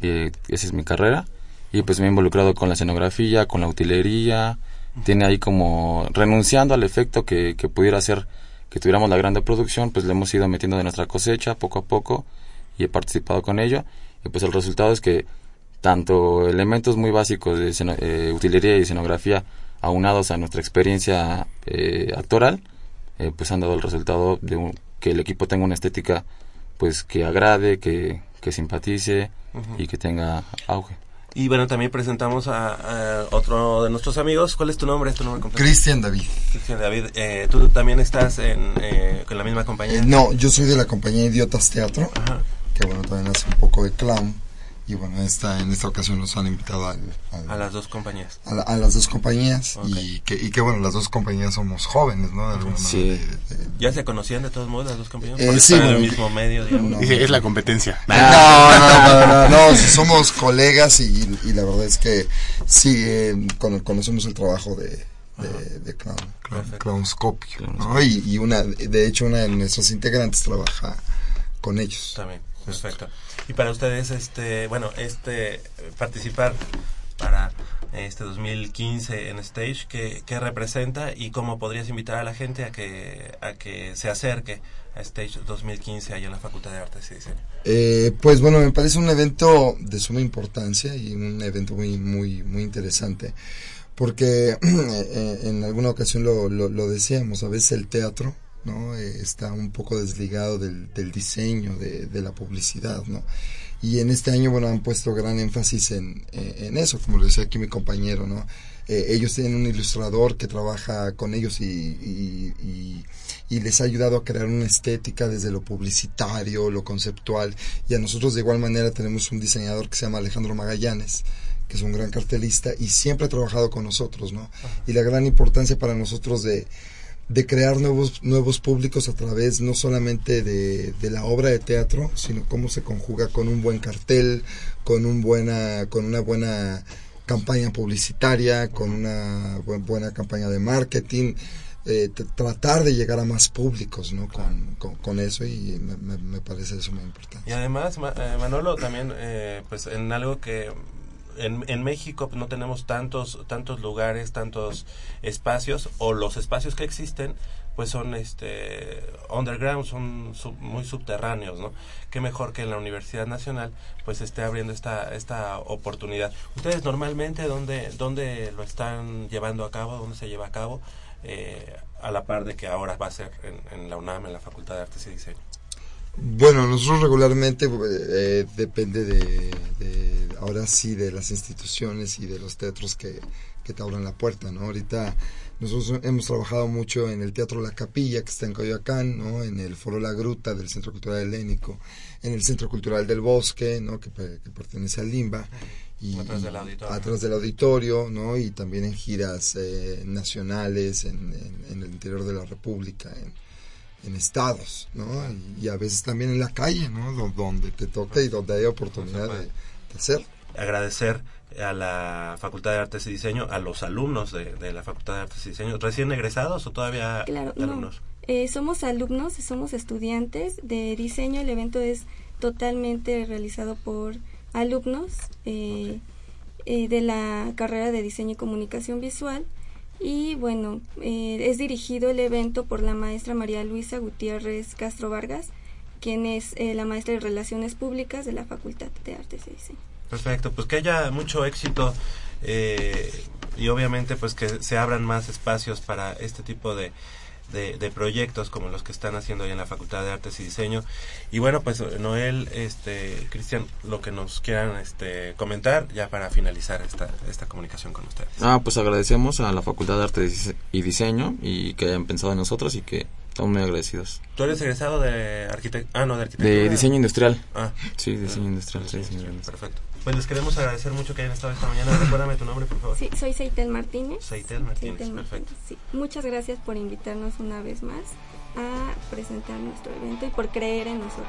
eh, esa es mi carrera. Y pues me he involucrado con la escenografía, con la utilería. Tiene ahí como, renunciando al efecto que, que pudiera ser que tuviéramos la grande producción, pues le hemos ido metiendo de nuestra cosecha poco a poco y he participado con ello. Y pues el resultado es que tanto elementos muy básicos de eh, utilería y escenografía aunados a nuestra experiencia eh, actoral, eh, pues han dado el resultado de un- que el equipo tenga una estética pues que agrade, que, que simpatice y que tenga auge. Y bueno, también presentamos a, a otro de nuestros amigos. ¿Cuál es tu nombre? ¿Es tu nombre? Cristian David. Cristian David. Eh, ¿Tú también estás en, eh, con la misma compañía? Eh, no, yo soy de la compañía Idiotas Teatro, que bueno, también hace un poco de clown. Y bueno, esta, en esta ocasión nos han invitado al- al- A las dos compañías. a, la- a las dos compañías y, que, y que bueno, las dos compañías somos jóvenes, ¿no? De alguna manera. ¿Ya se conocían de todos modos las dos compañías? Eh, sí, están en el bueno, mismo medio, digamos. no. Dice, es la competencia. No, no, no, no, no, sí somos colegas y, y la verdad es que sí, eh, cono- conocemos el trabajo de, de, de Clown, Clown- Clownscopio, ¿no? Y, y una, de hecho una de nuestros integrantes trabaja con ellos. También, perfecto. Y para ustedes, este, bueno, este, eh, participar para este 2015 en Stage, ¿qué, qué representa y cómo podrías invitar a la gente a que, a que se acerque a Stage 2015 allá en la Facultad de Artes y Diseño? Eh, pues bueno, me parece un evento de suma importancia y un evento muy, muy, muy interesante. Porque eh, en alguna ocasión lo, lo decíamos, a veces el teatro ¿no? Eh, está un poco desligado del, del diseño, de, de la publicidad, ¿no? Y en este año, bueno, han puesto gran énfasis en, en eso, como lo decía aquí mi compañero, ¿no? Eh, ellos tienen un ilustrador que trabaja con ellos y, y, y, y les ha ayudado a crear una estética desde lo publicitario, lo conceptual. Y a nosotros de igual manera tenemos un diseñador que se llama Alejandro Magallanes, que es un gran cartelista y siempre ha trabajado con nosotros, ¿no? Y la gran importancia para nosotros de, de crear nuevos, nuevos públicos a través no solamente de, de la obra de teatro, sino cómo se conjuga con un buen cartel, con, un buena, con una buena campaña publicitaria, con una buen- buena campaña de marketing, eh, tratar de llegar a más públicos ¿no? con, con, eso y me, me- parece eso muy importante. Y además, eh, Manolo, también, eh, pues en algo que en, en México no tenemos tantos tantos lugares, tantos espacios, o los espacios que existen, pues son este underground, son sub- muy subterráneos, ¿no? Qué mejor que en la Universidad Nacional pues esté abriendo esta esta oportunidad. Ustedes normalmente dónde dónde lo están llevando a cabo, dónde se lleva a cabo, eh, a la par de que ahora va a ser en la UNAM, en la Facultad de Artes y Diseño. Bueno, nosotros regularmente eh, depende de, de, ahora sí, de las instituciones y de los teatros que, que te abran la puerta, ¿no? Ahorita nosotros hemos trabajado mucho en el Teatro La Capilla, que está en Coyoacán, ¿no? En el Foro La Gruta del Centro Cultural Helénico, en el Centro Cultural del Bosque, ¿no? Que, pe- que pertenece al Limba. Y, Atrás del auditorio. atrás del auditorio, ¿no? Y también en giras eh, nacionales, en, en- en el interior de la República, en, en estados, ¿no? Y, y a veces también en la calle, ¿no? Do- Donde te toca y donde hay oportunidad de, de hacer. agradecer a la Facultad de Artes y Diseño, a los alumnos de, de la Facultad de Artes y Diseño, recién egresados o todavía Claro, no. alumnos. Eh, somos alumnos, somos estudiantes de diseño. El evento es totalmente realizado por alumnos eh, eh, de la carrera de diseño y comunicación visual. Y bueno, eh, es dirigido el evento por la maestra María Luisa Gutiérrez Castro Vargas, quien es eh, la maestra de Relaciones Públicas de la Facultad de Artes y Diseño. Perfecto, pues que haya mucho éxito eh, y obviamente pues que se abran más espacios para este tipo de, de, de proyectos como los que están haciendo ahí en la Facultad de Artes y Diseño. Y bueno, pues Noel, este, Cristian, lo que nos quieran este, comentar ya para finalizar esta, esta comunicación con ustedes. Ah, pues agradecemos a la Facultad de Arte Dise- y Diseño y que hayan pensado en nosotros y que estamos muy agradecidos. ¿Tú eres egresado de arquitectura? Ah, no, de arquitectura. De diseño industrial. Ah. Sí, diseño industrial. sí, diseño industrial. Perfecto. Pues les queremos agradecer mucho que hayan estado esta mañana. Recuérdame tu nombre, por favor. Sí, soy Seitel Martínez. Seitel Martínez, Seitel perfecto. Sí. Muchas gracias por invitarnos una vez más a presentar nuestro evento y por creer en nosotros.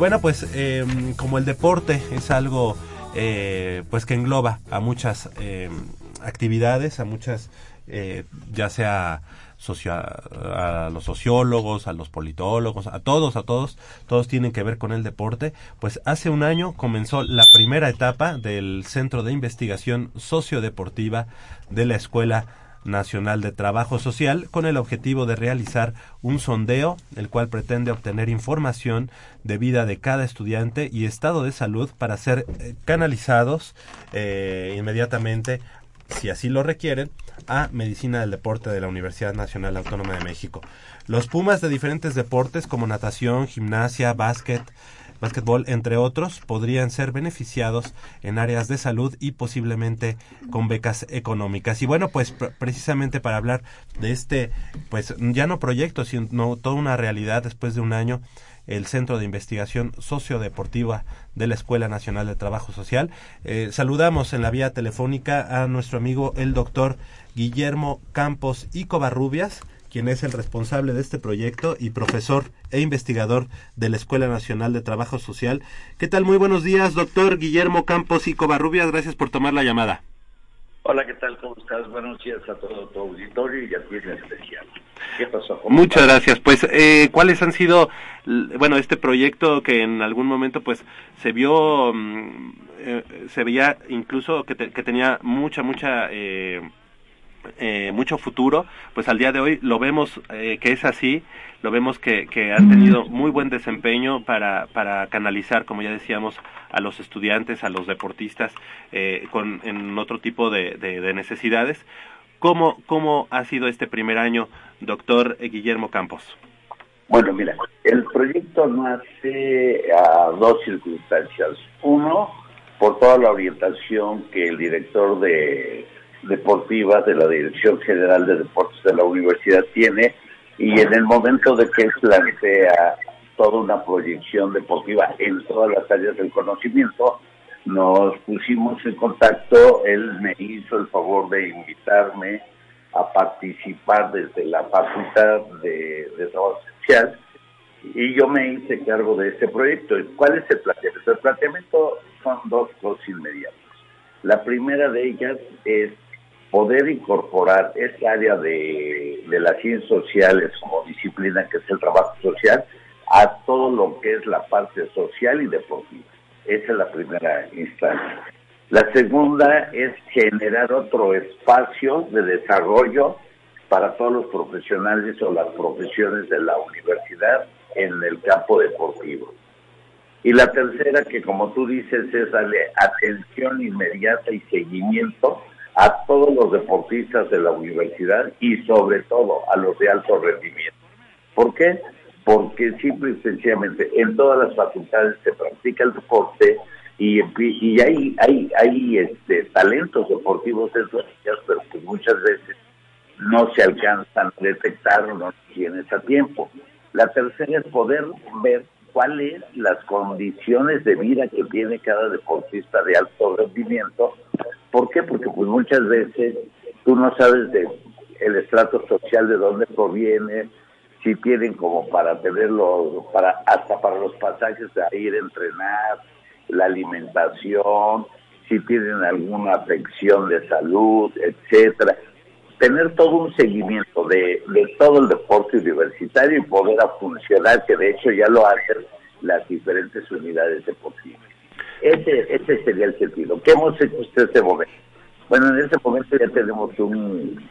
Bueno, pues eh, como el deporte es algo eh, pues que engloba a muchas eh, actividades, a muchas, eh, ya sea socio- a los sociólogos, a los politólogos, a todos, a todos, todos tienen que ver con el deporte. Pues hace un año comenzó la primera etapa del Centro de Investigación Sociodeportiva de la Escuela Nacional de Trabajo Social con el objetivo de realizar un sondeo, el cual pretende obtener información de vida de cada estudiante y estado de salud para ser eh, canalizados eh, inmediatamente, si así lo requieren, a Medicina del Deporte de la Universidad Nacional Autónoma de México. Los Pumas de diferentes deportes como natación, gimnasia, básquet, básquetbol, entre otros, podrían ser beneficiados en áreas de salud y posiblemente con becas económicas. Y bueno, pues pr- precisamente para hablar de este, pues ya no proyecto, sino toda una realidad después de un año, el Centro de Investigación Sociodeportiva de la Escuela Nacional de Trabajo Social. Eh, saludamos en la vía telefónica a nuestro amigo el doctor Guillermo Campos y Covarrubias, quien es el responsable de este proyecto y profesor e investigador de la Escuela Nacional de Trabajo Social. ¿Qué tal? Muy buenos días, doctor Guillermo Campos y Covarrubias. Gracias por tomar la llamada. Hola, ¿qué tal? ¿Cómo estás? Buenos días a todo tu auditorio y a ti en especial. ¿Qué pasó? Muchas gracias. Pues, eh, ¿cuáles han sido, bueno, este proyecto que en algún momento, pues, se vio, mm, eh, se veía incluso que, te- que tenía mucha, mucha, eh, eh, mucho futuro, pues al día de hoy lo vemos eh, que es así, lo vemos que, que han tenido muy buen desempeño para, para canalizar, como ya decíamos, a los estudiantes, a los deportistas eh, con, en otro tipo de, de- de necesidades. ¿Cómo, ¿Cómo ha sido este primer año, doctor Guillermo Campos? Bueno, mira, el proyecto nace a dos circunstancias. Uno, por toda la orientación que el director de deportiva de la Dirección General de Deportes de la universidad tiene y en el momento de que plantea toda una proyección deportiva en todas las áreas del conocimiento, nos pusimos en contacto, él me hizo el favor de invitarme a participar desde la Facultad de, de Trabajo Social y yo me hice cargo de este proyecto. ¿Cuál es el planteamiento? El planteamiento son dos cosas inmediatas. La primera de ellas es poder incorporar esa área de, de las ciencias sociales como disciplina que es el trabajo social a todo lo que es la parte social y deportiva. Esa es la primera instancia. La segunda es generar otro espacio de desarrollo para todos los profesionales o las profesiones de la universidad en el campo deportivo. Y la tercera, que como tú dices, es darle atención inmediata y seguimiento a todos los deportistas de la universidad y sobre todo a los de alto rendimiento. ¿Por qué? Porque simple y sencillamente en todas las facultades se practica el deporte y, hay, hay, hay este, talentos deportivos ellas, pero que muchas veces no se alcanzan a detectar o no tienes a tiempo. La tercera es poder ver cuáles las condiciones de vida que tiene cada deportista de alto rendimiento. ¿Por qué? Porque pues muchas veces tú no sabes de el estrato social de dónde proviene, si tienen como para tenerlo, para hasta para los pasajes a ir a entrenar, la alimentación, si tienen alguna afección de salud, etcétera tener todo un seguimiento de, de todo el deporte universitario y poder a funcionar, que de hecho ya lo hacen las diferentes unidades deportivas. Ese, ese sería el sentido. ¿Qué hemos hecho hasta este momento? Bueno, en ese momento ya tenemos un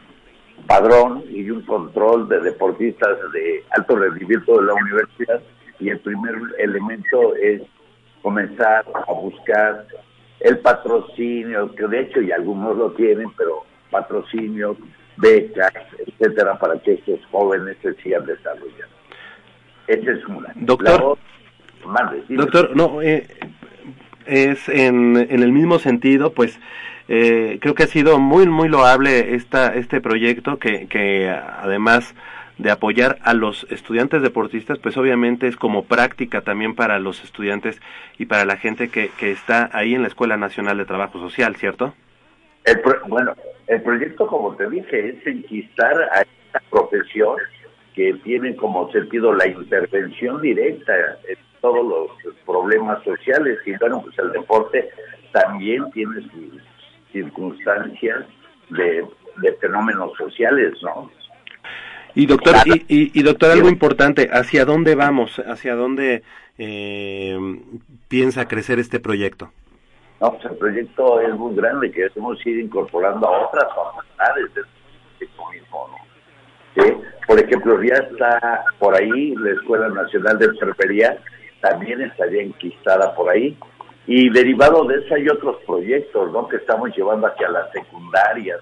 padrón y un control de deportistas de alto rendimiento de la universidad y el primer elemento es comenzar a buscar el patrocinio, que de hecho y algunos lo tienen, pero patrocinio, becas, etcétera, para que estos jóvenes se sigan desarrollando. Esa es una. Doctor. La otra- dime. Doctor, no, eh, es en, en el mismo sentido, pues eh, creo que ha sido muy, muy loable esta, este proyecto que, que además de apoyar a los estudiantes deportistas, pues obviamente es como práctica también para los estudiantes y para la gente que, que está ahí en la Escuela Nacional de Trabajo Social, ¿cierto? El pro- bueno, el proyecto, como te dije, es enquistar a esta profesión que tiene como sentido la intervención directa todos los problemas sociales. Y bueno, pues el deporte también tiene sus circunstancias de, de fenómenos sociales, ¿no? Y doctor, y, y- y doctor, algo importante, ¿hacia dónde vamos? ¿Hacia dónde eh, piensa crecer este proyecto? No, pues el proyecto es muy grande, que hemos ido incorporando a otras facultades del proyecto mismo, ¿no? Sí, Por ejemplo, ya está por ahí la Escuela Nacional de Enfermería, también estaría enquistada por ahí. Y derivado de eso hay otros proyectos, ¿no? Que estamos llevando hacia las secundarias,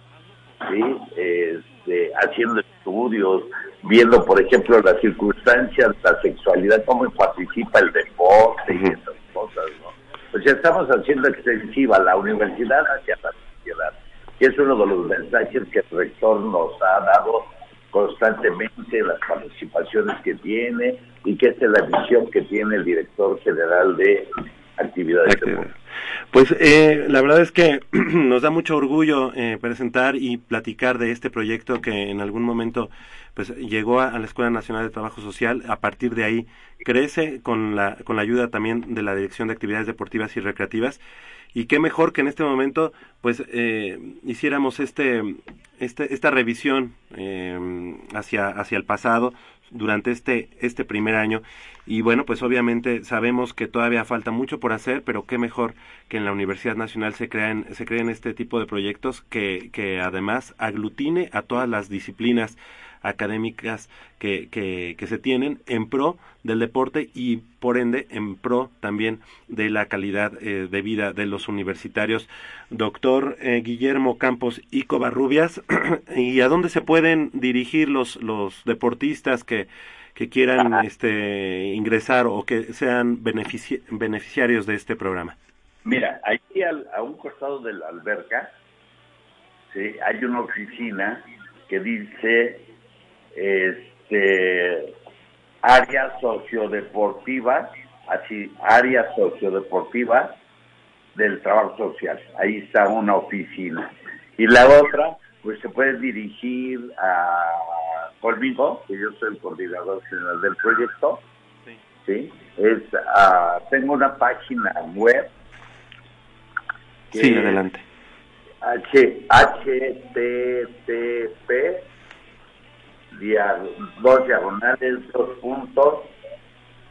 ¿sí? Este, haciendo estudios, viendo, por ejemplo, las circunstancias, la sexualidad, cómo participa el deporte y esas cosas, ¿no? Pues ya estamos haciendo extensiva la universidad hacia la sociedad. Y es uno de los mensajes que el rector nos ha dado constantemente, las participaciones que tiene y que esta es la visión que tiene el director general de actividades. Pues eh, la verdad es que nos da mucho orgullo eh, presentar y platicar de este proyecto que en algún momento pues llegó a, a la Escuela Nacional de Trabajo Social. A partir de ahí crece con la, con la ayuda también de la Dirección de Actividades Deportivas y Recreativas. Y qué mejor que en este momento pues eh, hiciéramos este, este, esta revisión eh, hacia, hacia el pasado durante este, este primer año. Y bueno, pues obviamente sabemos que todavía falta mucho por hacer, pero qué mejor que en la Universidad Nacional se crean, se creen este tipo de proyectos que, que además aglutine a todas las disciplinas académicas que, que, que, se tienen en pro del deporte y por ende en pro también de la calidad eh, de vida de los universitarios. Doctor eh, Guillermo Campos y Covarrubias, ¿y a dónde se pueden dirigir los, los deportistas que, que quieran este, ingresar o que sean benefici beneficiarios de este programa? Mira, aquí al, a un costado de la alberca ¿sí? hay una oficina que dice este área sociodeportiva, así, área sociodeportiva del trabajo social. Ahí está una oficina. Y la otra, pues se puede dirigir a conmigo, que yo soy el coordinador general del proyecto. Sí. ¿sí? Es, uh, tengo una página web. Sí, adelante. H, HTTP dia, dos diagonales, dos puntos,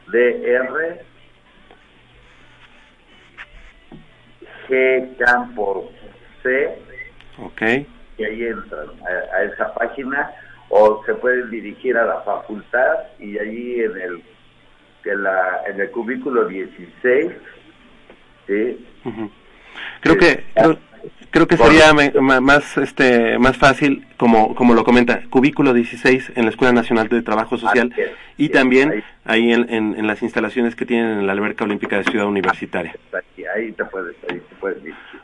DR, G Campos C. Ok. Y ahí entran a, a, esa página o se pueden dirigir a la facultad y allí en el en, la, en el cubículo 16 ¿sí? Uh -huh. creo que creo, creo que sería me, más este más fácil como como lo comenta cubículo 16 en la Escuela Nacional de Trabajo Social y sí, también ahí. ahí, en, en, en, las instalaciones que tienen en la alberca olímpica de Ciudad Universitaria ahí, ahí te puedes ahí te puedes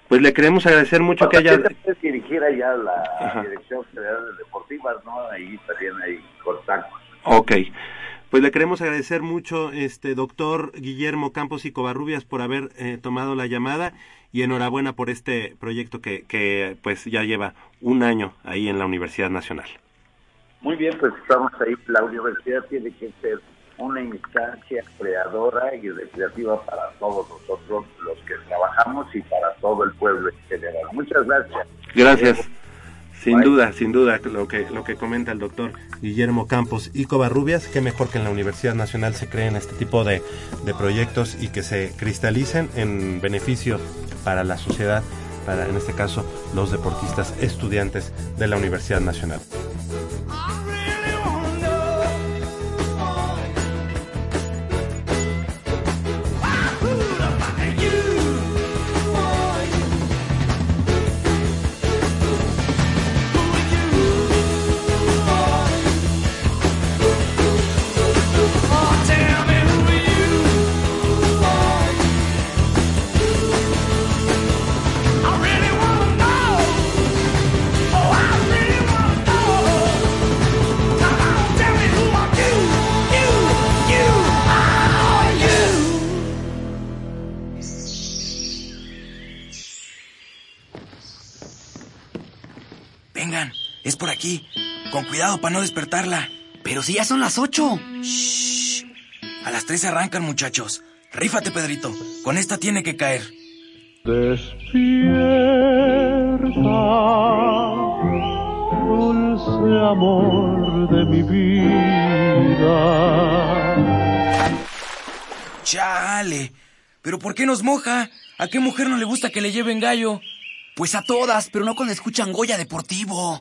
pues le queremos agradecer mucho que haya te puedes dirigir allá a la Ajá. Dirección Federal de Deportivas no ahí también hay contactos Ok. Pues le queremos agradecer mucho, este doctor Guillermo Campos y Covarrubias, por haber eh, tomado la llamada y enhorabuena por este proyecto que, que pues ya lleva un año ahí en la Universidad Nacional. Muy bien, pues estamos ahí. La universidad tiene que ser una instancia creadora y recreativa para todos nosotros los que trabajamos y para todo el pueblo en general. Muchas gracias. Gracias. Sin duda, sin duda, lo que, lo que comenta el doctor Guillermo Campos y Covarrubias, que mejor que en la Universidad Nacional se creen este tipo de, de proyectos y que se cristalicen en beneficio para la sociedad, para en este caso los deportistas estudiantes de la Universidad Nacional. Pero si ya son las ocho. Shh. A las tres arrancan, muchachos. Rífate, Pedrito. Con esta tiene que caer. Despierta, dulce amor de mi vida. Chale. ¿Pero por qué nos moja? ¿A qué mujer no le gusta que le lleven gallo? Pues a todas, pero no cuando escuchan Goya Deportivo.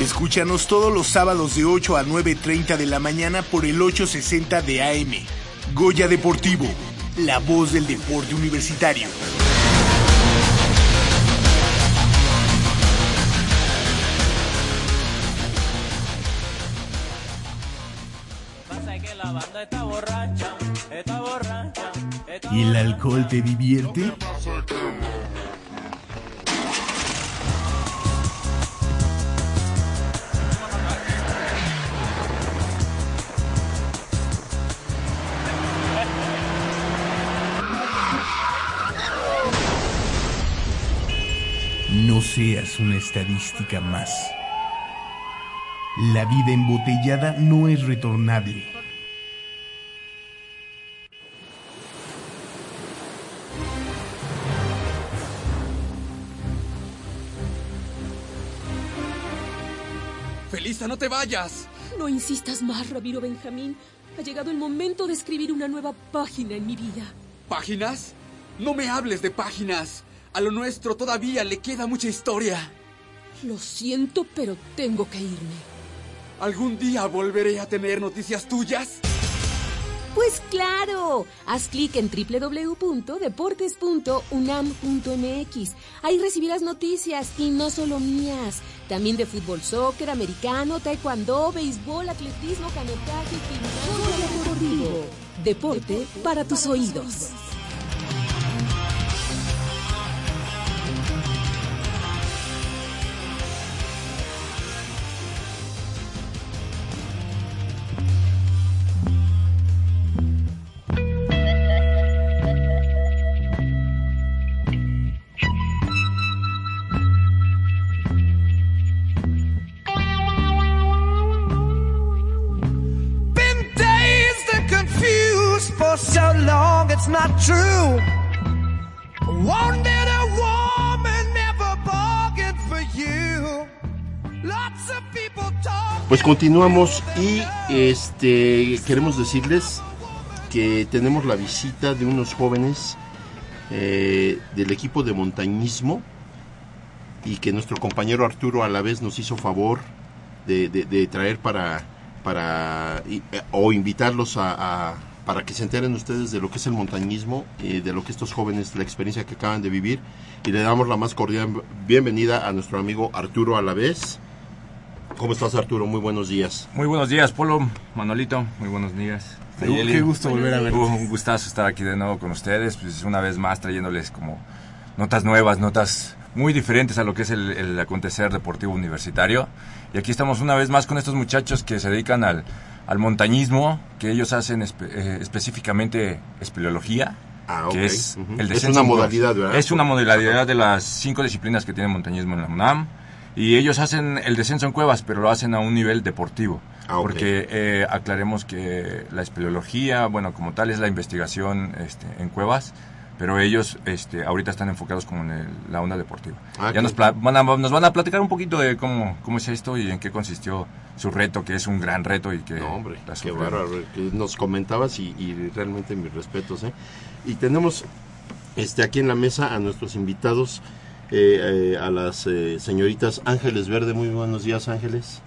Escúchanos todos los sábados de 8 a 9.30 de la mañana por el 860 de AM. Goya Deportivo, la voz del deporte universitario. ¿Y el alcohol te divierte? Seas una estadística más. La vida embotellada no es retornable. Felisa, no te vayas. No insistas más, Ramiro Benjamín. Ha llegado el momento de escribir una nueva página en mi vida. ¿Páginas? No me hables de páginas. A lo nuestro todavía le queda mucha historia. Lo siento, pero tengo que irme. ¿Algún día volveré a tener noticias tuyas? Pues claro, haz clic en www.deportes.unam.mx. Ahí recibirás noticias y no solo mías, también de fútbol, soccer, americano, taekwondo, béisbol, atletismo, canotaje, gimnasia deportivo. Deporte para tus oídos. Continuamos y este queremos decirles que tenemos la visita de unos jóvenes eh, del equipo de montañismo y que nuestro compañero Arturo a la vez nos hizo favor de, traer para para eh, o invitarlos a, a- para que se enteren ustedes de lo que es el montañismo y de lo que estos jóvenes la experiencia que acaban de vivir y le damos la más cordial bienvenida a nuestro amigo Arturo Alavés. ¿Cómo estás Arturo? Muy buenos días. Muy buenos días, Polo, Manolito, muy buenos días. Gu- qué gusto volver a. Uh, Un gustazo estar aquí de nuevo con ustedes, pues una vez más trayéndoles como notas nuevas, notas muy diferentes a lo que es el, el acontecer deportivo universitario. Y aquí estamos una vez más con estos muchachos que se dedican al, al montañismo, que ellos hacen espe- eh, específicamente espeleología. Ah, ok. que es Ujú. el Es descenso una en cuevas. modalidad, ¿verdad? Es una modalidad de las cinco disciplinas que tiene montañismo en la UNAM. Y ellos hacen el descenso en cuevas, pero lo hacen a un nivel deportivo. Ah. Porque eh, aclaremos que la espeleología, bueno, como tal es la investigación este, en cuevas, pero ellos este, ahorita están enfocados como en el- la onda deportiva. Ah, ya nos, van a, nos van a platicar un poquito de cómo, cómo es esto y en qué consistió su reto, que es un gran reto y que... No, hombre, qué bárbaro. que Nos comentabas y, y realmente mis respetos. ¿eh? Y tenemos este aquí en la mesa a nuestros invitados, eh, eh, a las eh, señoritas Ángeles Verde. Muy buenos días, Ángeles.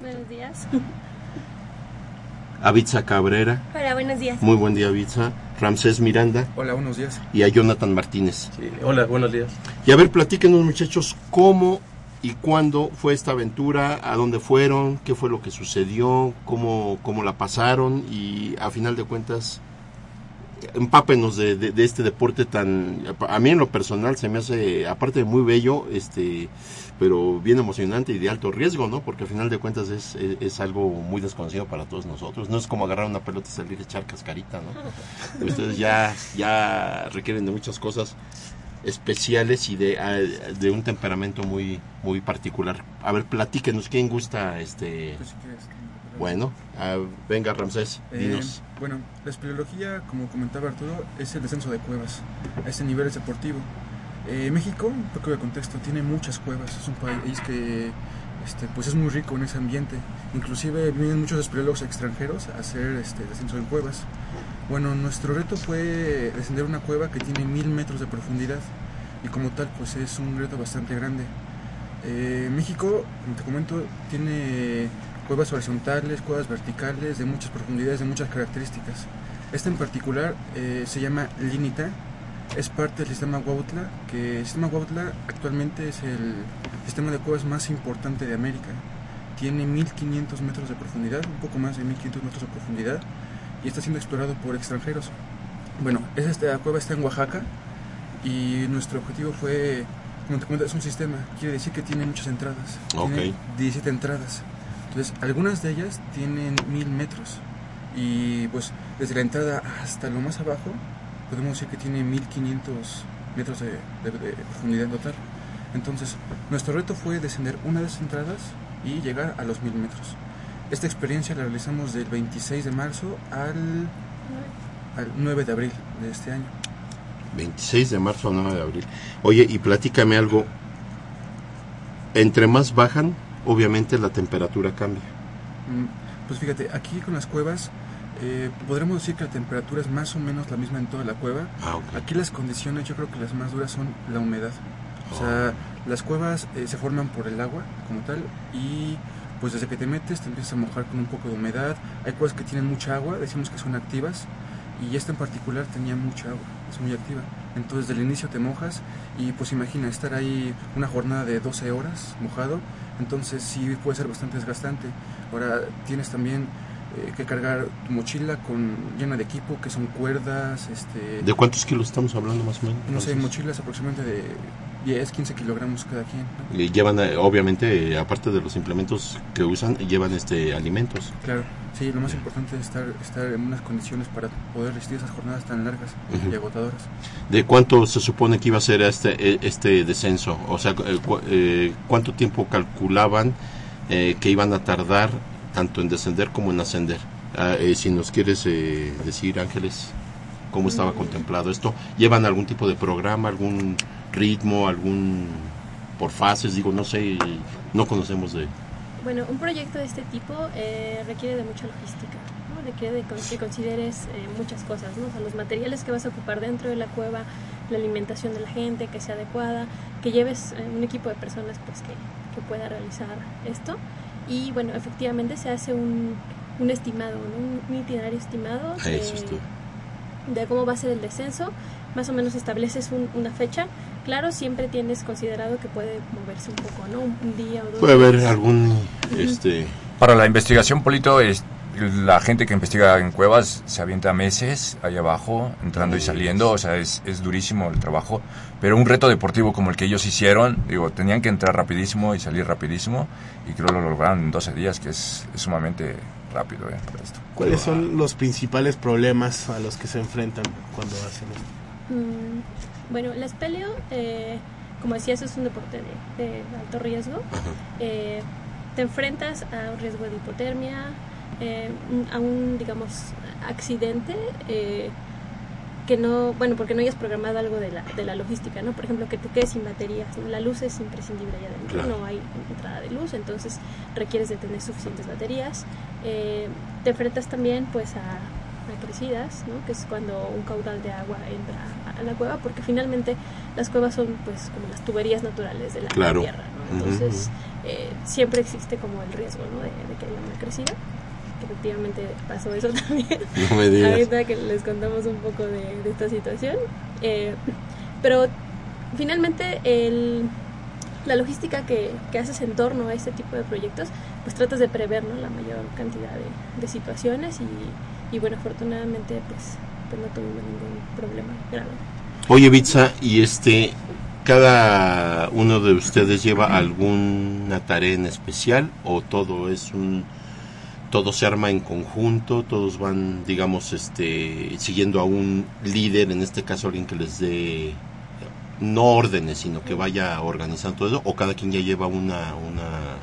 Buenos días. A Bitza Cabrera. Hola, buenos días. Muy buen día, Bitza. Ramsés Miranda. Hola, buenos días. Y a Jonathan Martínez. hola, buenos días. Y a ver, platíquenos, muchachos, cómo y cuándo fue esta aventura, a dónde fueron, qué fue lo que sucedió, cómo, cómo la pasaron y a final de cuentas, empápenos de, de- de este deporte tan, a mí en lo personal se me hace, aparte de muy bello, este, pero bien emocionante y de alto riesgo, ¿no? Porque a final de cuentas es, es, es algo muy desconocido para todos nosotros. No es como agarrar una pelota y salir a echar cascarita, ¿no? Ustedes ya, ya requieren de muchas cosas especiales y de, de un temperamento muy muy particular. A ver, platíquenos, ¿quién gusta este Bueno, ah, venga Ramsés, Eh, dinos. bueno, la espeleología, como comentaba Arturo, es el descenso de cuevas. A ese nivel es deportivo. Eh, México, un poco de contexto, tiene muchas cuevas. Es un país que este, pues es muy rico en ese ambiente. Inclusive vienen muchos espeleólogos extranjeros a hacer este, descenso en cuevas. Bueno, nuestro reto fue descender una cueva que tiene mil metros de profundidad y como tal pues es un reto bastante grande. Eh, México, como te comento, tiene cuevas horizontales, cuevas verticales, de muchas profundidades, de muchas características. Esta en particular eh, se llama Linita, es parte del sistema Huautla, que el sistema Huautla actualmente es el sistema de cuevas más importante de América. Tiene 1500 metros de profundidad, un poco más de 1500 metros de profundidad, y está siendo explorado por extranjeros. Bueno, es esta cueva está en Oaxaca y nuestro objetivo fue, como te comento, es un sistema, quiere decir que tiene muchas entradas. Tiene Ok. 17 entradas. Entonces, algunas de ellas tienen mil metros y pues desde la entrada hasta lo más abajo podemos decir que tiene 1500 metros de, de- de profundidad total. Entonces, nuestro reto fue descender una de esas entradas y llegar a los mil metros. Esta experiencia la realizamos del 26 de marzo al, al 9 de abril de este año. 26 de marzo al 9 de abril. Oye, y platícame algo. Entre más bajan, obviamente la temperatura cambia. Mm, Pues fíjate, aquí con las cuevas eh, podremos decir que la temperatura es más o menos la misma en toda la cueva. Ah, Aquí las condiciones yo creo que las más duras son la humedad. O sea, las cuevas eh, se forman por el agua como tal y pues desde que te metes te empiezas a mojar con un poco de humedad. Hay cuevas que tienen mucha agua, decimos que son activas y esta en particular tenía mucha agua, es muy activa. Entonces del inicio te mojas y pues imagina estar ahí una jornada de 12 horas mojado, entonces sí puede ser bastante desgastante. Ahora tienes también eh, que cargar tu mochila con llena de equipo, que son cuerdas, este... ¿De cuántos kilos estamos hablando más o menos? No sé, mochilas aproximadamente de 10, 15 kilogramos cada quien. ¿no? y llevan, eh, obviamente, aparte de los implementos que usan, llevan este alimentos. Claro, sí, lo más importante es estar, estar en unas condiciones para poder resistir esas jornadas tan largas y agotadoras. ¿De cuánto se supone que iba a ser este, eh, este descenso? O sea, eh, cu- eh, ¿cuánto tiempo calculaban eh, que iban a tardar tanto en descender como en ascender? Ah, eh, si nos quieres eh, decir, Ángeles, ¿cómo estaba Mm. contemplado esto? ¿Llevan algún tipo de programa, algún ritmo, algún por fases? Digo, no sé, no conocemos de... Bueno, un proyecto de este tipo eh, requiere de mucha logística, ¿no? requiere de que consideres eh, muchas cosas, ¿no? O sea, los materiales que vas a ocupar dentro de la cueva, la alimentación de la gente que sea adecuada, que lleves eh, un equipo de personas pues que, que pueda realizar esto y bueno, efectivamente se hace un, un estimado, ¿no? un, itinerario estimado Ah, de- de cómo va a ser el descenso, más o menos estableces un- una fecha. Claro, siempre tienes considerado que puede moverse un poco, ¿no? Un, un día o dos. Puede haber algún... Este Para la investigación, Polito, es, la gente que investiga en cuevas se avienta meses ahí abajo, entrando y saliendo, o sea, es, es durísimo el trabajo. Pero un reto deportivo como el que ellos hicieron, digo, tenían que entrar rapidísimo y salir rapidísimo, y creo que lo lograron en 12 días, que es, es sumamente rápido. ¿eh? para esto. ¿Cuáles son los principales problemas a los que se enfrentan cuando hacen esto? Mm, bueno, la espeleo, eh, como decías, es un deporte de, de alto riesgo. Eh, te enfrentas a un riesgo de hipotermia, eh, a un, digamos, accidente. eh, que no, bueno, porque no hayas programado algo de la, de la logística, ¿no? Por ejemplo, que te quedes sin baterías, ¿no? La luz es imprescindible allá adentro, Claro. no hay entrada de luz, entonces requieres de tener suficientes baterías. Eh, te enfrentas también, pues, a crecidas, ¿no? Que es cuando un caudal de agua entra a, la cueva, porque finalmente las cuevas son, pues, como las tuberías naturales de la, Claro. tierra, ¿no? Entonces, eh, siempre existe como el riesgo, ¿no? De, de que haya una crecida que efectivamente pasó eso también. No me digas. Ahorita que les contamos un poco de, de esta situación. Eh, pero finalmente el, la logística que, que haces en torno a este tipo de proyectos, pues tratas de prever ¿no? la mayor cantidad de, de situaciones y, y bueno, afortunadamente pues, pues no tuvimos ningún problema grave. Oye, Bitsa, y este, cada uno de ustedes lleva alguna tarea en especial o todo es un, todo se arma en conjunto, todos van, digamos, este, siguiendo a un líder, en este caso alguien que les dé no órdenes, sino que vaya organizando todo eso, o cada quien ya lleva una, una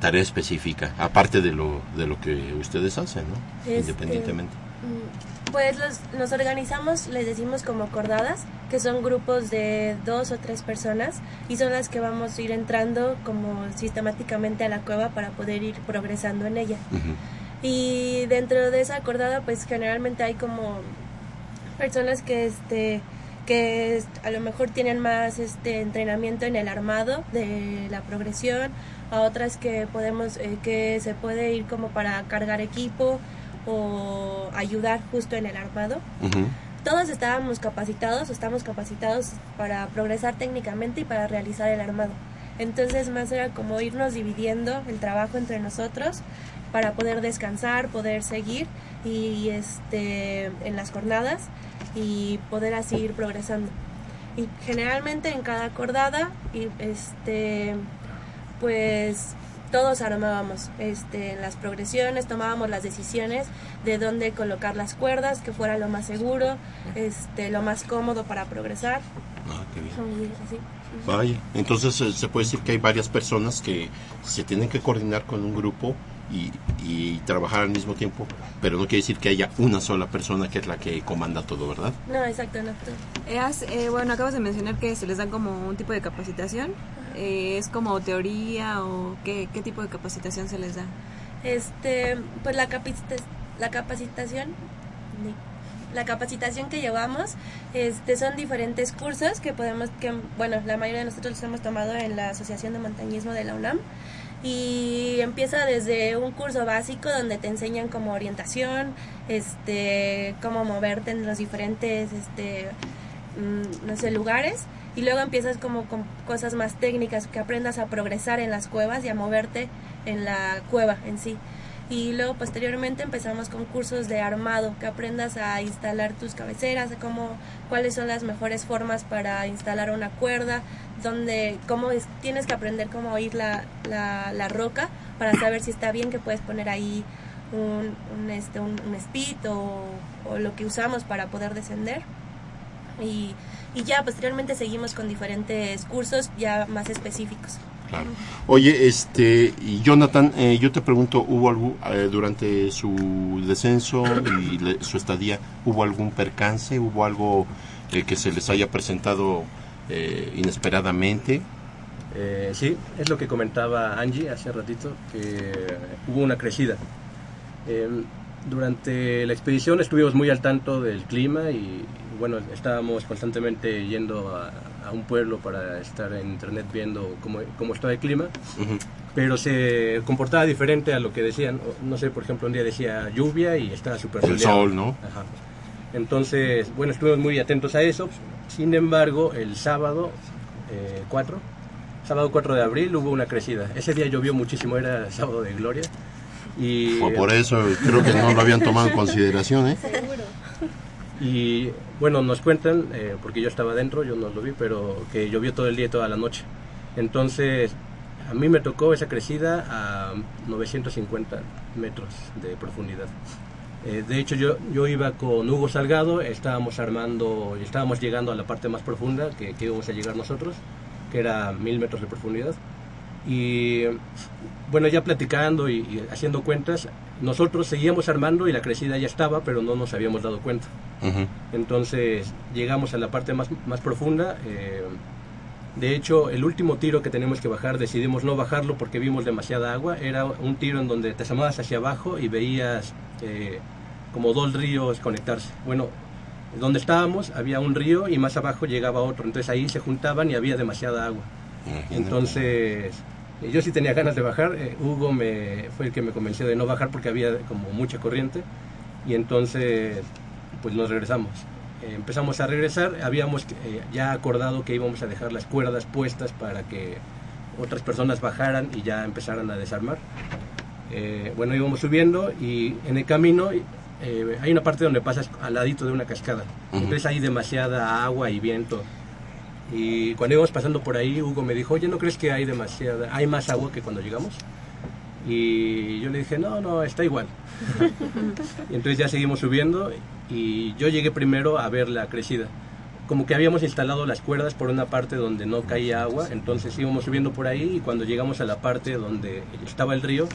tarea específica, aparte de lo, de lo que ustedes hacen, ¿no? Este, Independientemente. Mm, Pues los, nos organizamos, les decimos como cordadas, que son grupos de dos o tres personas y son las que vamos a ir entrando como sistemáticamente a la cueva para poder ir progresando en ella. Y dentro de esa acordada, pues generalmente hay como personas que este que a lo mejor tienen más este entrenamiento en el armado de la progresión, a otras que podemos eh, que se puede ir como para cargar equipo o ayudar justo en el armado. Todos estábamos capacitados, estamos capacitados para progresar técnicamente y para realizar el armado. Entonces más era como irnos dividiendo el trabajo entre nosotros para poder descansar, poder seguir y este en las jornadas y poder así ir progresando. Y generalmente en cada acordada y este pues todos armábamos este, en las progresiones, tomábamos las decisiones de dónde colocar las cuerdas, que fuera lo más seguro, este, lo más cómodo para progresar. Ah, qué bien. Vaya, entonces eh, se puede decir que hay varias personas que se tienen que coordinar con un grupo y, y trabajar al mismo tiempo, pero no quiere decir que haya una sola persona que es la que comanda todo, ¿verdad? No, exacto, no. Eh, has- eh, bueno, acabas de mencionar que se les dan como un tipo de capacitación. Eh, ¿Es como teoría o qué, qué tipo de capacitación se les da? Este, pues la, capacita- la capacitación, la capacitación que llevamos, este, son diferentes cursos que podemos, que bueno, la mayoría de nosotros los hemos tomado en la Asociación de Montañismo de la UNAM y empieza desde un curso básico donde te enseñan como orientación, este, cómo moverte en los diferentes, este, mm, no sé, lugares y luego empiezas como con cosas más técnicas, que aprendas a progresar en las cuevas y a moverte en la cueva en sí. Y luego posteriormente empezamos con cursos de armado, que aprendas a instalar tus cabeceras, cómo, cuáles son las mejores formas para instalar una cuerda, donde, cómo es- tienes que aprender cómo oír la, la, roca para saber si está bien que puedes poner ahí un, un, este, un, o lo que usamos para poder descender. Y, y ya posteriormente seguimos con diferentes cursos ya más específicos. Claro. Oye, este, Jonathan, eh, yo te pregunto, ¿hubo algún, eh, durante su descenso y le- su estadía, ¿hubo algún percance? ¿Hubo algo eh, que se les haya presentado eh, inesperadamente? Eh, sí, es lo que comentaba Angie hace ratito, que hubo una crecida. Eh, durante la expedición estuvimos muy al tanto del clima y bueno, estábamos constantemente yendo a, a un pueblo para estar en internet viendo cómo, cómo estaba el clima, pero se comportaba diferente a lo que decían. No sé, por ejemplo, un día decía lluvia y estaba súper El sol, ¿no? Ajá. Entonces, bueno, estuvimos muy atentos a eso. Sin embargo, el sábado eh, 4, sábado 4 de abril hubo una crecida. Ese día llovió muchísimo, era sábado de gloria. Y, O por eso creo que no lo habían tomado en consideración, ¿eh? Y bueno, nos cuentan, eh, porque yo estaba adentro, yo no lo vi, pero que llovió todo el día y toda la noche. Entonces, a mí me tocó esa crecida a 950 metros de profundidad. Eh, de hecho, yo, yo iba con Hugo Salgado, estábamos armando, estábamos llegando a la parte más profunda que, que íbamos a llegar nosotros, que era mil metros de profundidad. Y bueno, ya platicando y, y haciendo cuentas, nosotros seguíamos armando y la crecida ya estaba, pero no nos habíamos dado cuenta. Entonces llegamos a la parte más, más profunda. eh, de hecho, el último tiro que tenemos que bajar, decidimos no bajarlo porque vimos demasiada agua. Era un tiro en donde te asomabas hacia abajo y veías eh, como dos ríos conectarse. Bueno, donde estábamos había un río y más abajo llegaba otro. Entonces ahí se juntaban y había demasiada agua. Entonces, eh, yo sí tenía ganas de bajar. eh, Hugo me, fue el que me convenció de no bajar porque había como mucha corriente. Y entonces, pues nos regresamos. Eh, empezamos a regresar. Habíamos eh, ya acordado que íbamos a dejar las cuerdas puestas para que otras personas bajaran y ya empezaran a desarmar. Eh, bueno, íbamos subiendo y en el camino eh, hay una parte donde pasas al ladito de una cascada. Ujú. Entonces hay demasiada agua y viento. Y cuando íbamos pasando por ahí, Hugo me dijo, oye, ¿no crees que hay demasiada, hay más agua que cuando llegamos? Y yo le dije, no, no, está igual. y entonces ya seguimos subiendo y yo llegué primero a ver la crecida. Como que habíamos instalado las cuerdas por una parte donde no caía agua, entonces íbamos subiendo por ahí y cuando llegamos a la parte donde estaba el río,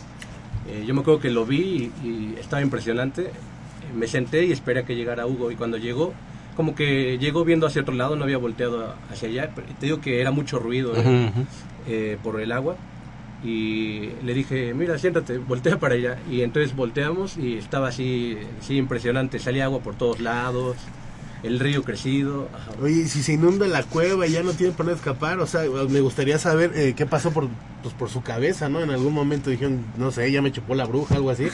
eh, yo me acuerdo que lo vi y, y estaba impresionante. Me senté y esperé a que llegara Hugo y cuando llegó, como que llegó viendo hacia otro lado, no había volteado hacia allá. pero Te digo que era mucho ruido ¿eh? Eh, por el agua y le dije, mira, siéntate, voltea para allá. Y entonces volteamos y estaba así, sí, impresionante, salía agua por todos lados, el río crecido. ajá. Oye, si se inunda la cueva y ya no tiene por dónde escapar, o sea, me gustaría saber eh, qué pasó por, pues, por su cabeza, ¿no? En algún momento dijeron, no sé, ya me chupó la bruja, algo así.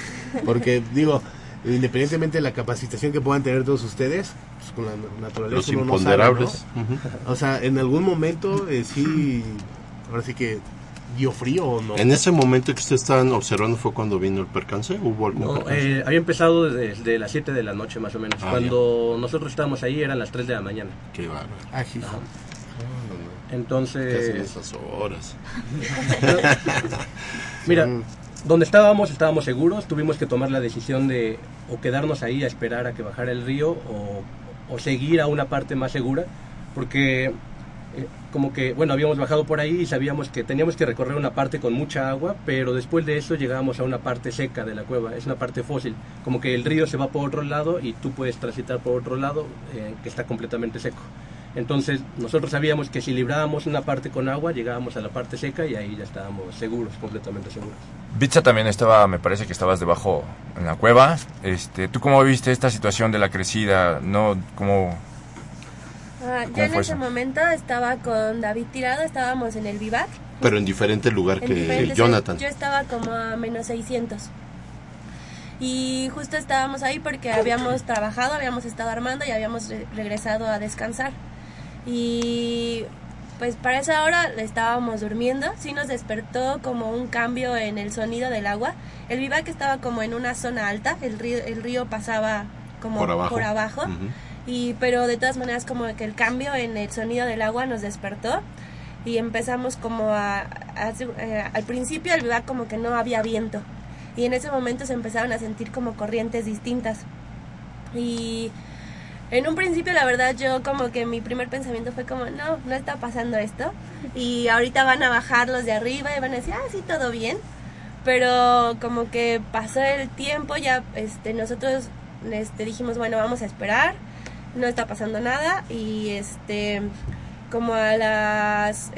Porque, digo, independientemente de la capacitación que puedan tener todos ustedes, pues con la naturaleza Los uno no sabe, ¿no? imponderables. O sea, en algún momento eh, sí ahora sí que dio frío o no. En ese momento que ustedes estaban observando fue cuando vino el percance, ¿hubo algún No, percance? eh, había empezado desde las 7 de la noche más o menos. Ah, Cuando nosotros estábamos ahí eran las 3 de la mañana. Qué bárbaro. Ah. ¿Qué Entonces... hacen esas horas? Mira, donde estábamos, estábamos seguros, tuvimos que tomar la decisión de o quedarnos ahí a esperar a que bajara el río o, seguir a una parte más segura, porque eh, como que, bueno, habíamos bajado por ahí y sabíamos que teníamos que recorrer una parte con mucha agua, pero después de eso llegábamos a una parte seca de la cueva, es una parte fósil, como que el río se va por otro lado y tú puedes transitar por otro lado eh, que está completamente seco. Entonces nosotros sabíamos que si librábamos una parte con agua, llegábamos a la parte seca y ahí ya estábamos seguros, completamente seguros. Bitsa también estaba, me parece que estabas debajo en la cueva. Este, ¿Tú cómo viste esta situación de la crecida? ¿No? ¿Cómo, Ah, ¿Cómo yo en ese eso? momento estaba con David tirado, estábamos en el vivac. Pero en diferente lugar En que Jonathan. Yo estaba como a menos 600. Y justo estábamos ahí porque habíamos trabajado, habíamos estado armando y habíamos re- regresado a descansar. Y pues para esa hora estábamos durmiendo, sí nos despertó como un cambio en el sonido del agua. El vivac estaba como en una zona alta, el río, el río pasaba como Por abajo. abajo. Ujú. Y, pero de todas maneras como que el cambio en el sonido del agua nos despertó y empezamos como a, a- eh, al principio el vivac como que no había viento y en ese momento se empezaron a sentir como corrientes distintas y en un principio la verdad yo como que mi primer pensamiento fue como no, no está pasando esto y ahorita van a bajar los de arriba y van a decir ah sí todo bien pero como que pasó el tiempo ya este nosotros este dijimos bueno vamos a esperar no está pasando nada y este como a las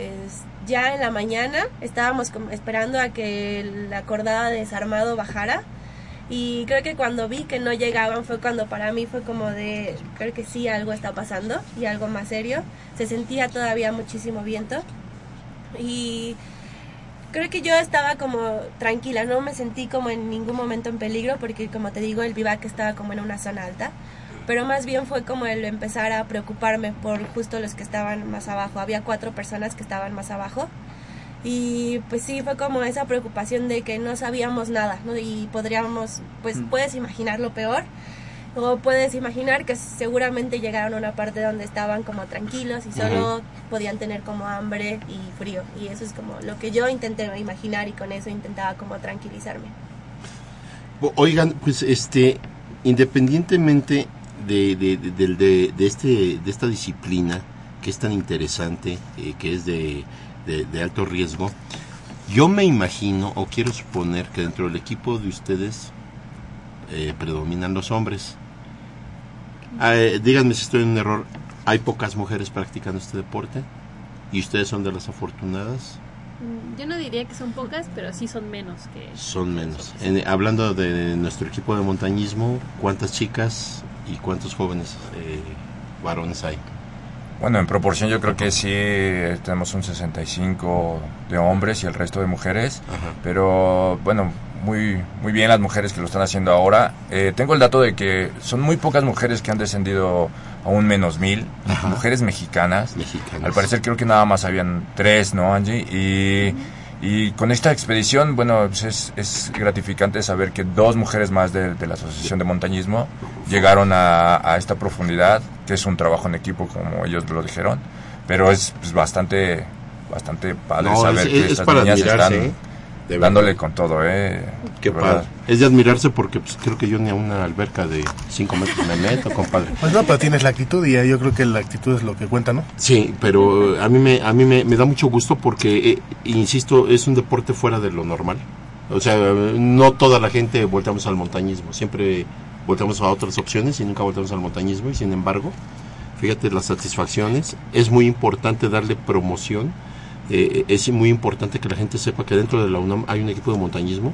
ya en la mañana estábamos esperando a que la cordada de desarmado bajara y creo que cuando vi que no llegaban fue cuando para mí fue como de creo que sí algo está pasando y algo más serio. Se sentía todavía muchísimo viento. Y creo que yo estaba como tranquila, no me sentí como en ningún momento en peligro porque como te digo el vivac estaba como en una zona alta, pero más bien fue como el empezar a preocuparme por justo los que estaban más abajo, había cuatro personas que estaban más abajo y pues sí fue como esa preocupación de que no sabíamos nada, ¿no? Y podríamos, pues puedes imaginar lo peor o puedes imaginar que seguramente llegaron a una parte donde estaban como tranquilos y solo podían tener como hambre y frío. Y eso es como lo que yo intenté imaginar y con eso intentaba como tranquilizarme. Oigan, pues este, independientemente de, de, de- de este, de esta disciplina que es tan interesante, eh, que es de, de- de alto riesgo, yo me imagino o quiero suponer que dentro del equipo de ustedes eh, predominan los hombres. Eh, díganme si estoy en un error. ¿Hay pocas mujeres practicando este deporte? ¿Y ustedes son de las afortunadas? Mm, Yo no diría que son pocas, pero sí son menos que... Son menos. En- hablando de nuestro equipo de montañismo, ¿cuántas chicas y cuántos jóvenes eh, varones hay? Bueno, en proporción yo creo que sí eh, tenemos un 65 de hombres y el resto de mujeres, pero bueno, muy, muy bien las mujeres que lo están haciendo ahora. Eh, tengo el dato de que son muy pocas mujeres que han descendido a un menos mil, mujeres mexicanas. Al parecer creo que nada más habían tres, ¿no, Angie? Y, y con esta expedición, bueno, pues es, es gratificante saber que dos mujeres más de, de la Asociación de Montañismo llegaron a, a esta profundidad, que es un trabajo en equipo, como ellos lo dijeron, pero es pues, bastante, bastante padre No, saber es- que es estas niñas admirarse, están ¿eh? Dándole con todo, ¿eh? Qué padre. Es de admirarse porque pues, creo que yo ni a una alberca de 5 metros me meto, compadre. Pues no, pero tienes la actitud y yo creo que la actitud es lo que cuenta, ¿no? Sí, pero eh, a mí me, a mí me, me da mucho gusto porque, eh, insisto, es un deporte fuera de lo normal. O sea, eh, no toda la gente volteamos al montañismo, siempre volteamos a otras opciones y nunca volteamos al montañismo y sin embargo, fíjate las satisfacciones, es muy importante darle promoción, eh, es muy importante que la gente sepa que dentro de la UNAM hay un equipo de montañismo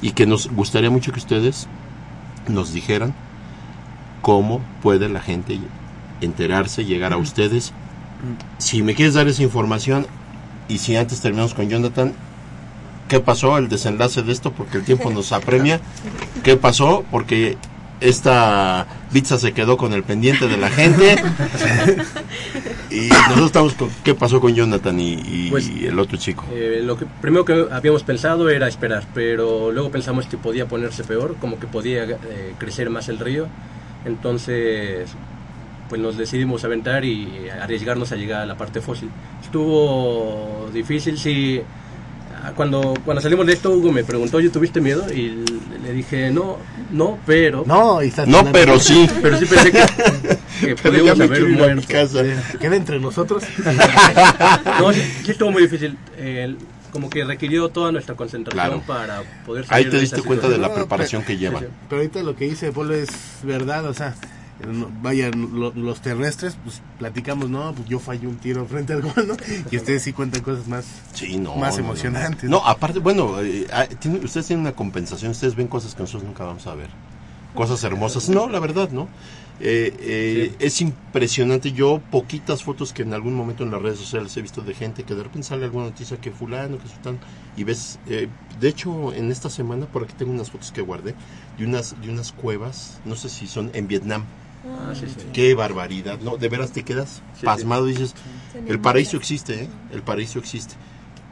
y que nos gustaría mucho que ustedes nos dijeran cómo puede la gente enterarse, llegar a ustedes. Si me quieres dar esa información y si antes terminamos con Jonathan, ¿qué pasó? El desenlace de esto, porque el tiempo nos apremia. ¿Qué pasó? Porque esta pizza se quedó con el pendiente de la gente. y nosotros estamos con qué pasó con Jonathan y, y Pues, el otro chico. Eh, lo que primero que habíamos pensado era esperar, pero luego pensamos que podía ponerse peor, como que podía eh, crecer más el río. Entonces, pues nos decidimos aventar y arriesgarnos a llegar a la parte fósil. Estuvo difícil, sí. Ah, Cuando, cuando salimos de esto, Hugo me preguntó, ¿yo tuviste miedo? Y le dije, no, no, pero... No, y está No, pero sí. Pero sí pensé que, que Pero podíamos haber muerto. casa. Queda entre nosotros. no, sí, sí estuvo muy difícil. Eh, como que requirió toda nuestra concentración Claro. para poder Ahí salir te de diste cuenta de la preparación que llevan. Pero ahorita lo que dice Polo es verdad, o sea, vaya, lo- los terrestres, pues platicamos, no, pues yo fallé un tiro frente al gol, ¿no? Y ustedes sí cuentan cosas más, Sí, no, más no, no. emocionantes. No, aparte, bueno, eh, ah, tiene- ustedes tienen una compensación, ustedes ven cosas que nosotros nunca vamos a ver. Cosas hermosas. No, la verdad, ¿no? Eh, eh, Es impresionante. Yo, poquitas fotos que en algún momento en las redes sociales he visto de gente que de repente sale alguna noticia que fulano, que sultán, y ves, eh, de hecho, en esta semana, por aquí tengo unas fotos que guardé, de unas, de unas cuevas, no sé si son en Vietnam. Ah, sí, sí. Qué barbaridad, ¿no? De veras te quedas Sí, pasmado y dices, el paraíso existe, ¿eh? El paraíso existe.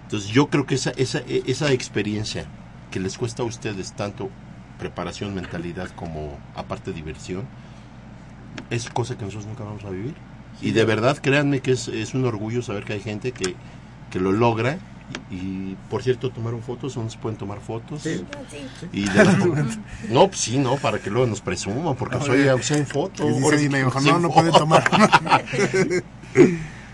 Entonces yo creo que esa, esa, e- esa experiencia que les cuesta a ustedes tanto preparación, mentalidad como aparte diversión, es cosa que nosotros nunca vamos a vivir. Y de verdad, créanme que es, es un orgullo saber que hay gente que, que lo logra. Y, y, por cierto, tomaron fotos, ¿dónde se pueden tomar fotos? Y de las- no, pues sí, no, para que luego nos presuman, porque No, soy, soy en foto. y y sí me dijo, no, no foto. pueden tomar.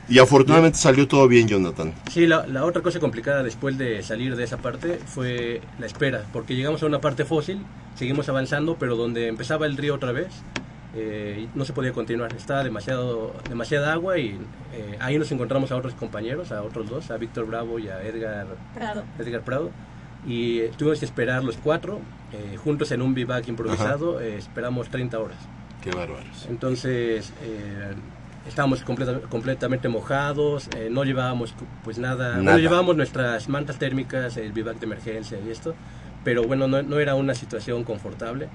y afortunadamente salió todo bien, Jonathan. Sí, la, la otra cosa complicada después de salir de esa parte fue la espera, porque llegamos a una parte fósil, seguimos avanzando, pero donde empezaba el río otra vez, eh, no se podía continuar, estaba demasiado, demasiada agua y eh, ahí nos encontramos a otros compañeros, a otros dos, a Víctor Bravo y a Edgar Prado. Edgar Prado y eh, tuvimos que esperar los cuatro eh, juntos en un bivac improvisado, eh, esperamos 30 horas. Qué bárbaros. Entonces, eh, estábamos completa- completamente mojados, eh, no llevábamos pues nada, Nada. bueno, llevábamos nuestras mantas térmicas, el bivac de emergencia y esto, pero bueno, no, no era una situación confortable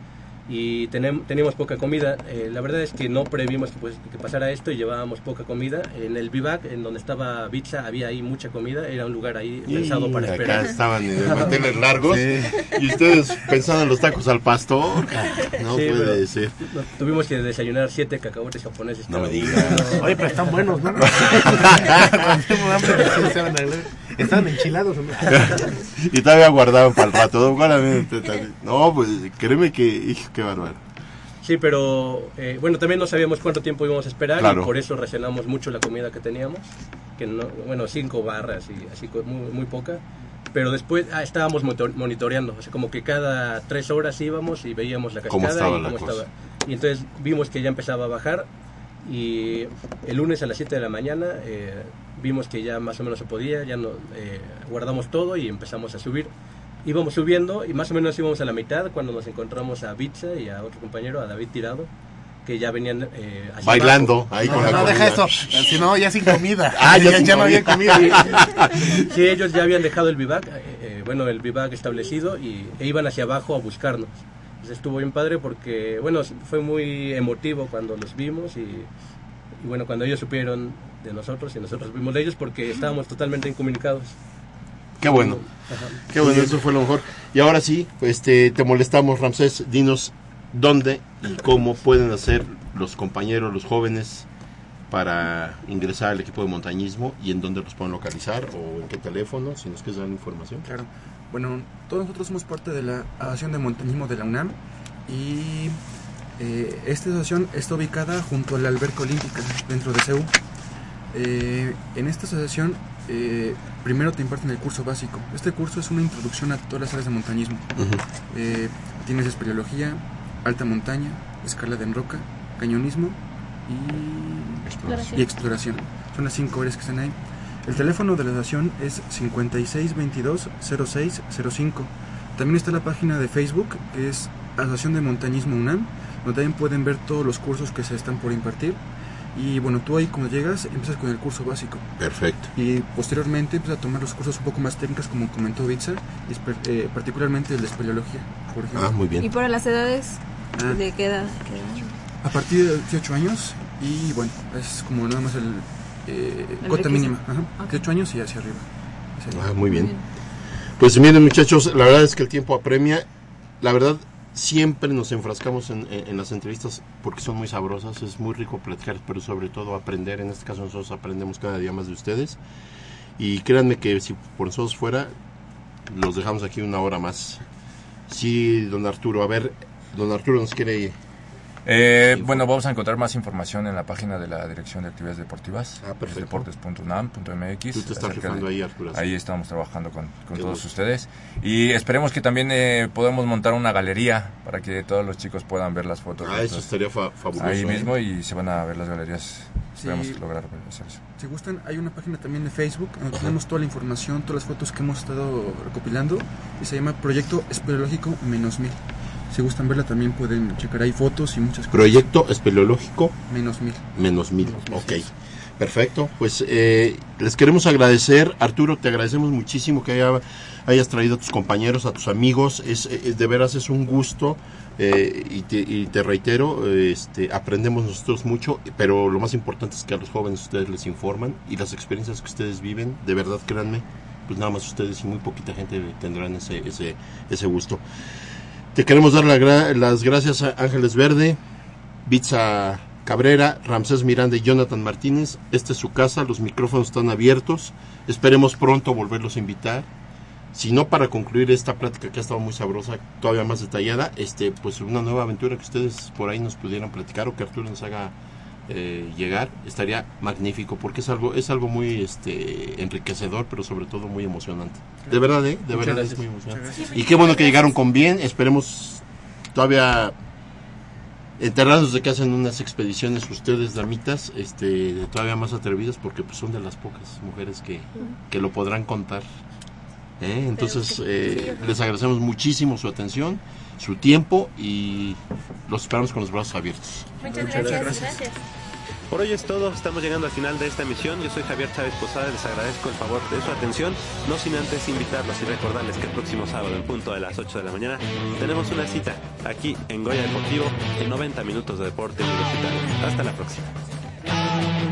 y tenem- teníamos poca comida. Eh, la verdad es que no previmos que, pues, que pasara esto y llevábamos poca comida. En el bivac, en donde estaba Pizza, había ahí mucha comida, era un lugar ahí pensado para acá esperar. estaban en manteles largos y ustedes pensando en los tacos al pastor. No Sí, puede ser. no- tuvimos que desayunar siete cacahuetes japoneses. No me digas. Oye, pero están buenos, ¿no? Estaban enchilados. ¿no? y todavía guardaban para el rato. ¿no? Pues créeme que, hijo, qué bárbaro. Sí, pero eh, bueno, también no sabíamos cuánto tiempo íbamos a esperar Claro. y por eso racionamos mucho la comida que teníamos, que no, bueno, cinco barras y así muy, muy poca. Pero después ah, estábamos monitoreando, o sea, como que cada tres horas íbamos y veíamos la cascada ¿Cómo estaba y la cómo cosa? estaba. Y entonces vimos que ya empezaba a bajar y el lunes a las 7 de la mañana eh, vimos que ya más o menos se podía, ya no, eh, guardamos todo y empezamos a subir. Íbamos subiendo y más o menos íbamos a la mitad cuando nos encontramos a Bitza y a otro compañero, a David Tirado, que ya venían eh, Bailando, abajo. ahí No, con la no, comida. deja eso. Si no, ya sin comida. Ah, ya sin no había comida. comida. Sí, ellos ya habían dejado el vivac, eh, eh, bueno, el vivac establecido y e iban hacia abajo a buscarnos. Entonces estuvo bien padre porque, bueno, fue muy emotivo cuando los vimos y, y bueno, cuando ellos supieron de nosotros y nosotros supimos de ellos porque estábamos totalmente incomunicados. Qué bueno. Ajá. Qué bueno, eso fue lo mejor. Y ahora sí, este, te molestamos, Ramsés. Dinos dónde y cómo pueden hacer los compañeros, los jóvenes, para ingresar al equipo de montañismo y en dónde los pueden localizar o en qué teléfono, si nos quieres dar la información. Claro. Bueno, todos nosotros somos parte de la Asociación de Montañismo de la UNAM y eh, esta asociación está ubicada junto a la alberca olímpica dentro de CEU. Eh, en esta asociación eh, primero te imparten el curso básico. Este curso es una introducción a todas las áreas de montañismo. Eh, tienes espeleología, alta montaña, escalada en roca, cañonismo y Exploración. y exploración. Son las cinco áreas que están ahí. El teléfono de la asociación es 5622-0605. También está la página de Facebook, que es Asociación de Montañismo UNAM, donde también pueden ver todos los cursos que se están por impartir. Y bueno, tú ahí cuando llegas empiezas con el curso básico. Perfecto. Y posteriormente empiezas a tomar los cursos un poco más técnicos, como comentó Bitsa, eh, particularmente el de espeleología, por ejemplo. Ah, muy bien. ¿Y para las edades? Ah. ¿De qué edad? qué edad? A partir de 18 años y bueno, es como nada más el, eh, El cuota requisito. mínima. Ajá, Ok. 18 años y hacia arriba. Hacia arriba. Ah, muy bien. Pues miren muchachos, la verdad es que el tiempo apremia. La verdad, siempre nos enfrascamos en, las entrevistas porque son muy sabrosas, es muy rico platicar, pero sobre todo aprender. En este caso nosotros aprendemos cada día más de ustedes. Y créanme que si por nosotros fuera, los dejamos aquí una hora más. Sí, don Arturo, a ver, don Arturo nos quiere... Eh, bueno, vamos a encontrar más información en la página de la Dirección de Actividades Deportivas, Ah, deportes.unam.mx. Tú te estás de- ahí, Arturo. Ahí estamos trabajando con, con todos gusto. ustedes. Y esperemos que también eh, podamos montar una galería para que todos los chicos puedan ver las fotos. Ah, eso estaría fa- fabuloso, Ahí ¿eh? mismo y se van a ver las galerías. Sí. Esperemos lograr hacer eso. Si gustan, hay una página también de Facebook donde tenemos toda la información, todas las fotos que hemos estado recopilando y se llama Proyecto Espeleológico Menos Mil. Si gustan verla también pueden checar ahí fotos y muchas cosas. Proyecto espeleológico Menos Mil. Menos mil, ok. Perfecto, pues eh, les queremos agradecer, Arturo, te agradecemos muchísimo que haya- hayas traído a tus compañeros, a tus amigos, es, eh, de veras es un gusto eh, y, te, y te reitero, este, aprendemos nosotros mucho, pero lo más importante es que a los jóvenes ustedes les informan y las experiencias que ustedes viven, de verdad créanme, pues nada más ustedes y muy poquita gente tendrán ese, ese, ese gusto. Te queremos dar las gracias a Ángeles Verde, Bitsa Cabrera, Ramsés Miranda y Jonathan Martínez. Esta es su casa, los micrófonos están abiertos. Esperemos pronto volverlos a invitar. Si no, para concluir esta plática que ha estado muy sabrosa, todavía más detallada, este, pues una nueva aventura que ustedes por ahí nos pudieran platicar o que Arturo nos haga eh, llegar, estaría magnífico, porque es algo, es algo muy este, enriquecedor, pero sobre todo muy emocionante. De verdad, ¿eh? De Muchas verdad gracias. es muy emocionante. Y qué bueno que llegaron con bien, esperemos todavía enterrados de que hacen unas expediciones ustedes damitas este todavía más atrevidas porque pues son de las pocas mujeres que, que lo podrán contar ¿eh? entonces eh, les agradecemos muchísimo su atención su tiempo y los esperamos con los brazos abiertos Muchas gracias. gracias. Por hoy es todo, estamos llegando al final de esta emisión. Yo soy Javier Chávez Posada, les agradezco el favor de su atención, no sin antes invitarlos y recordarles que el próximo sábado, en punto de las 8 de la mañana, tenemos una cita aquí en Goya Deportivo en 90 minutos de deporte universitario. Hasta la próxima.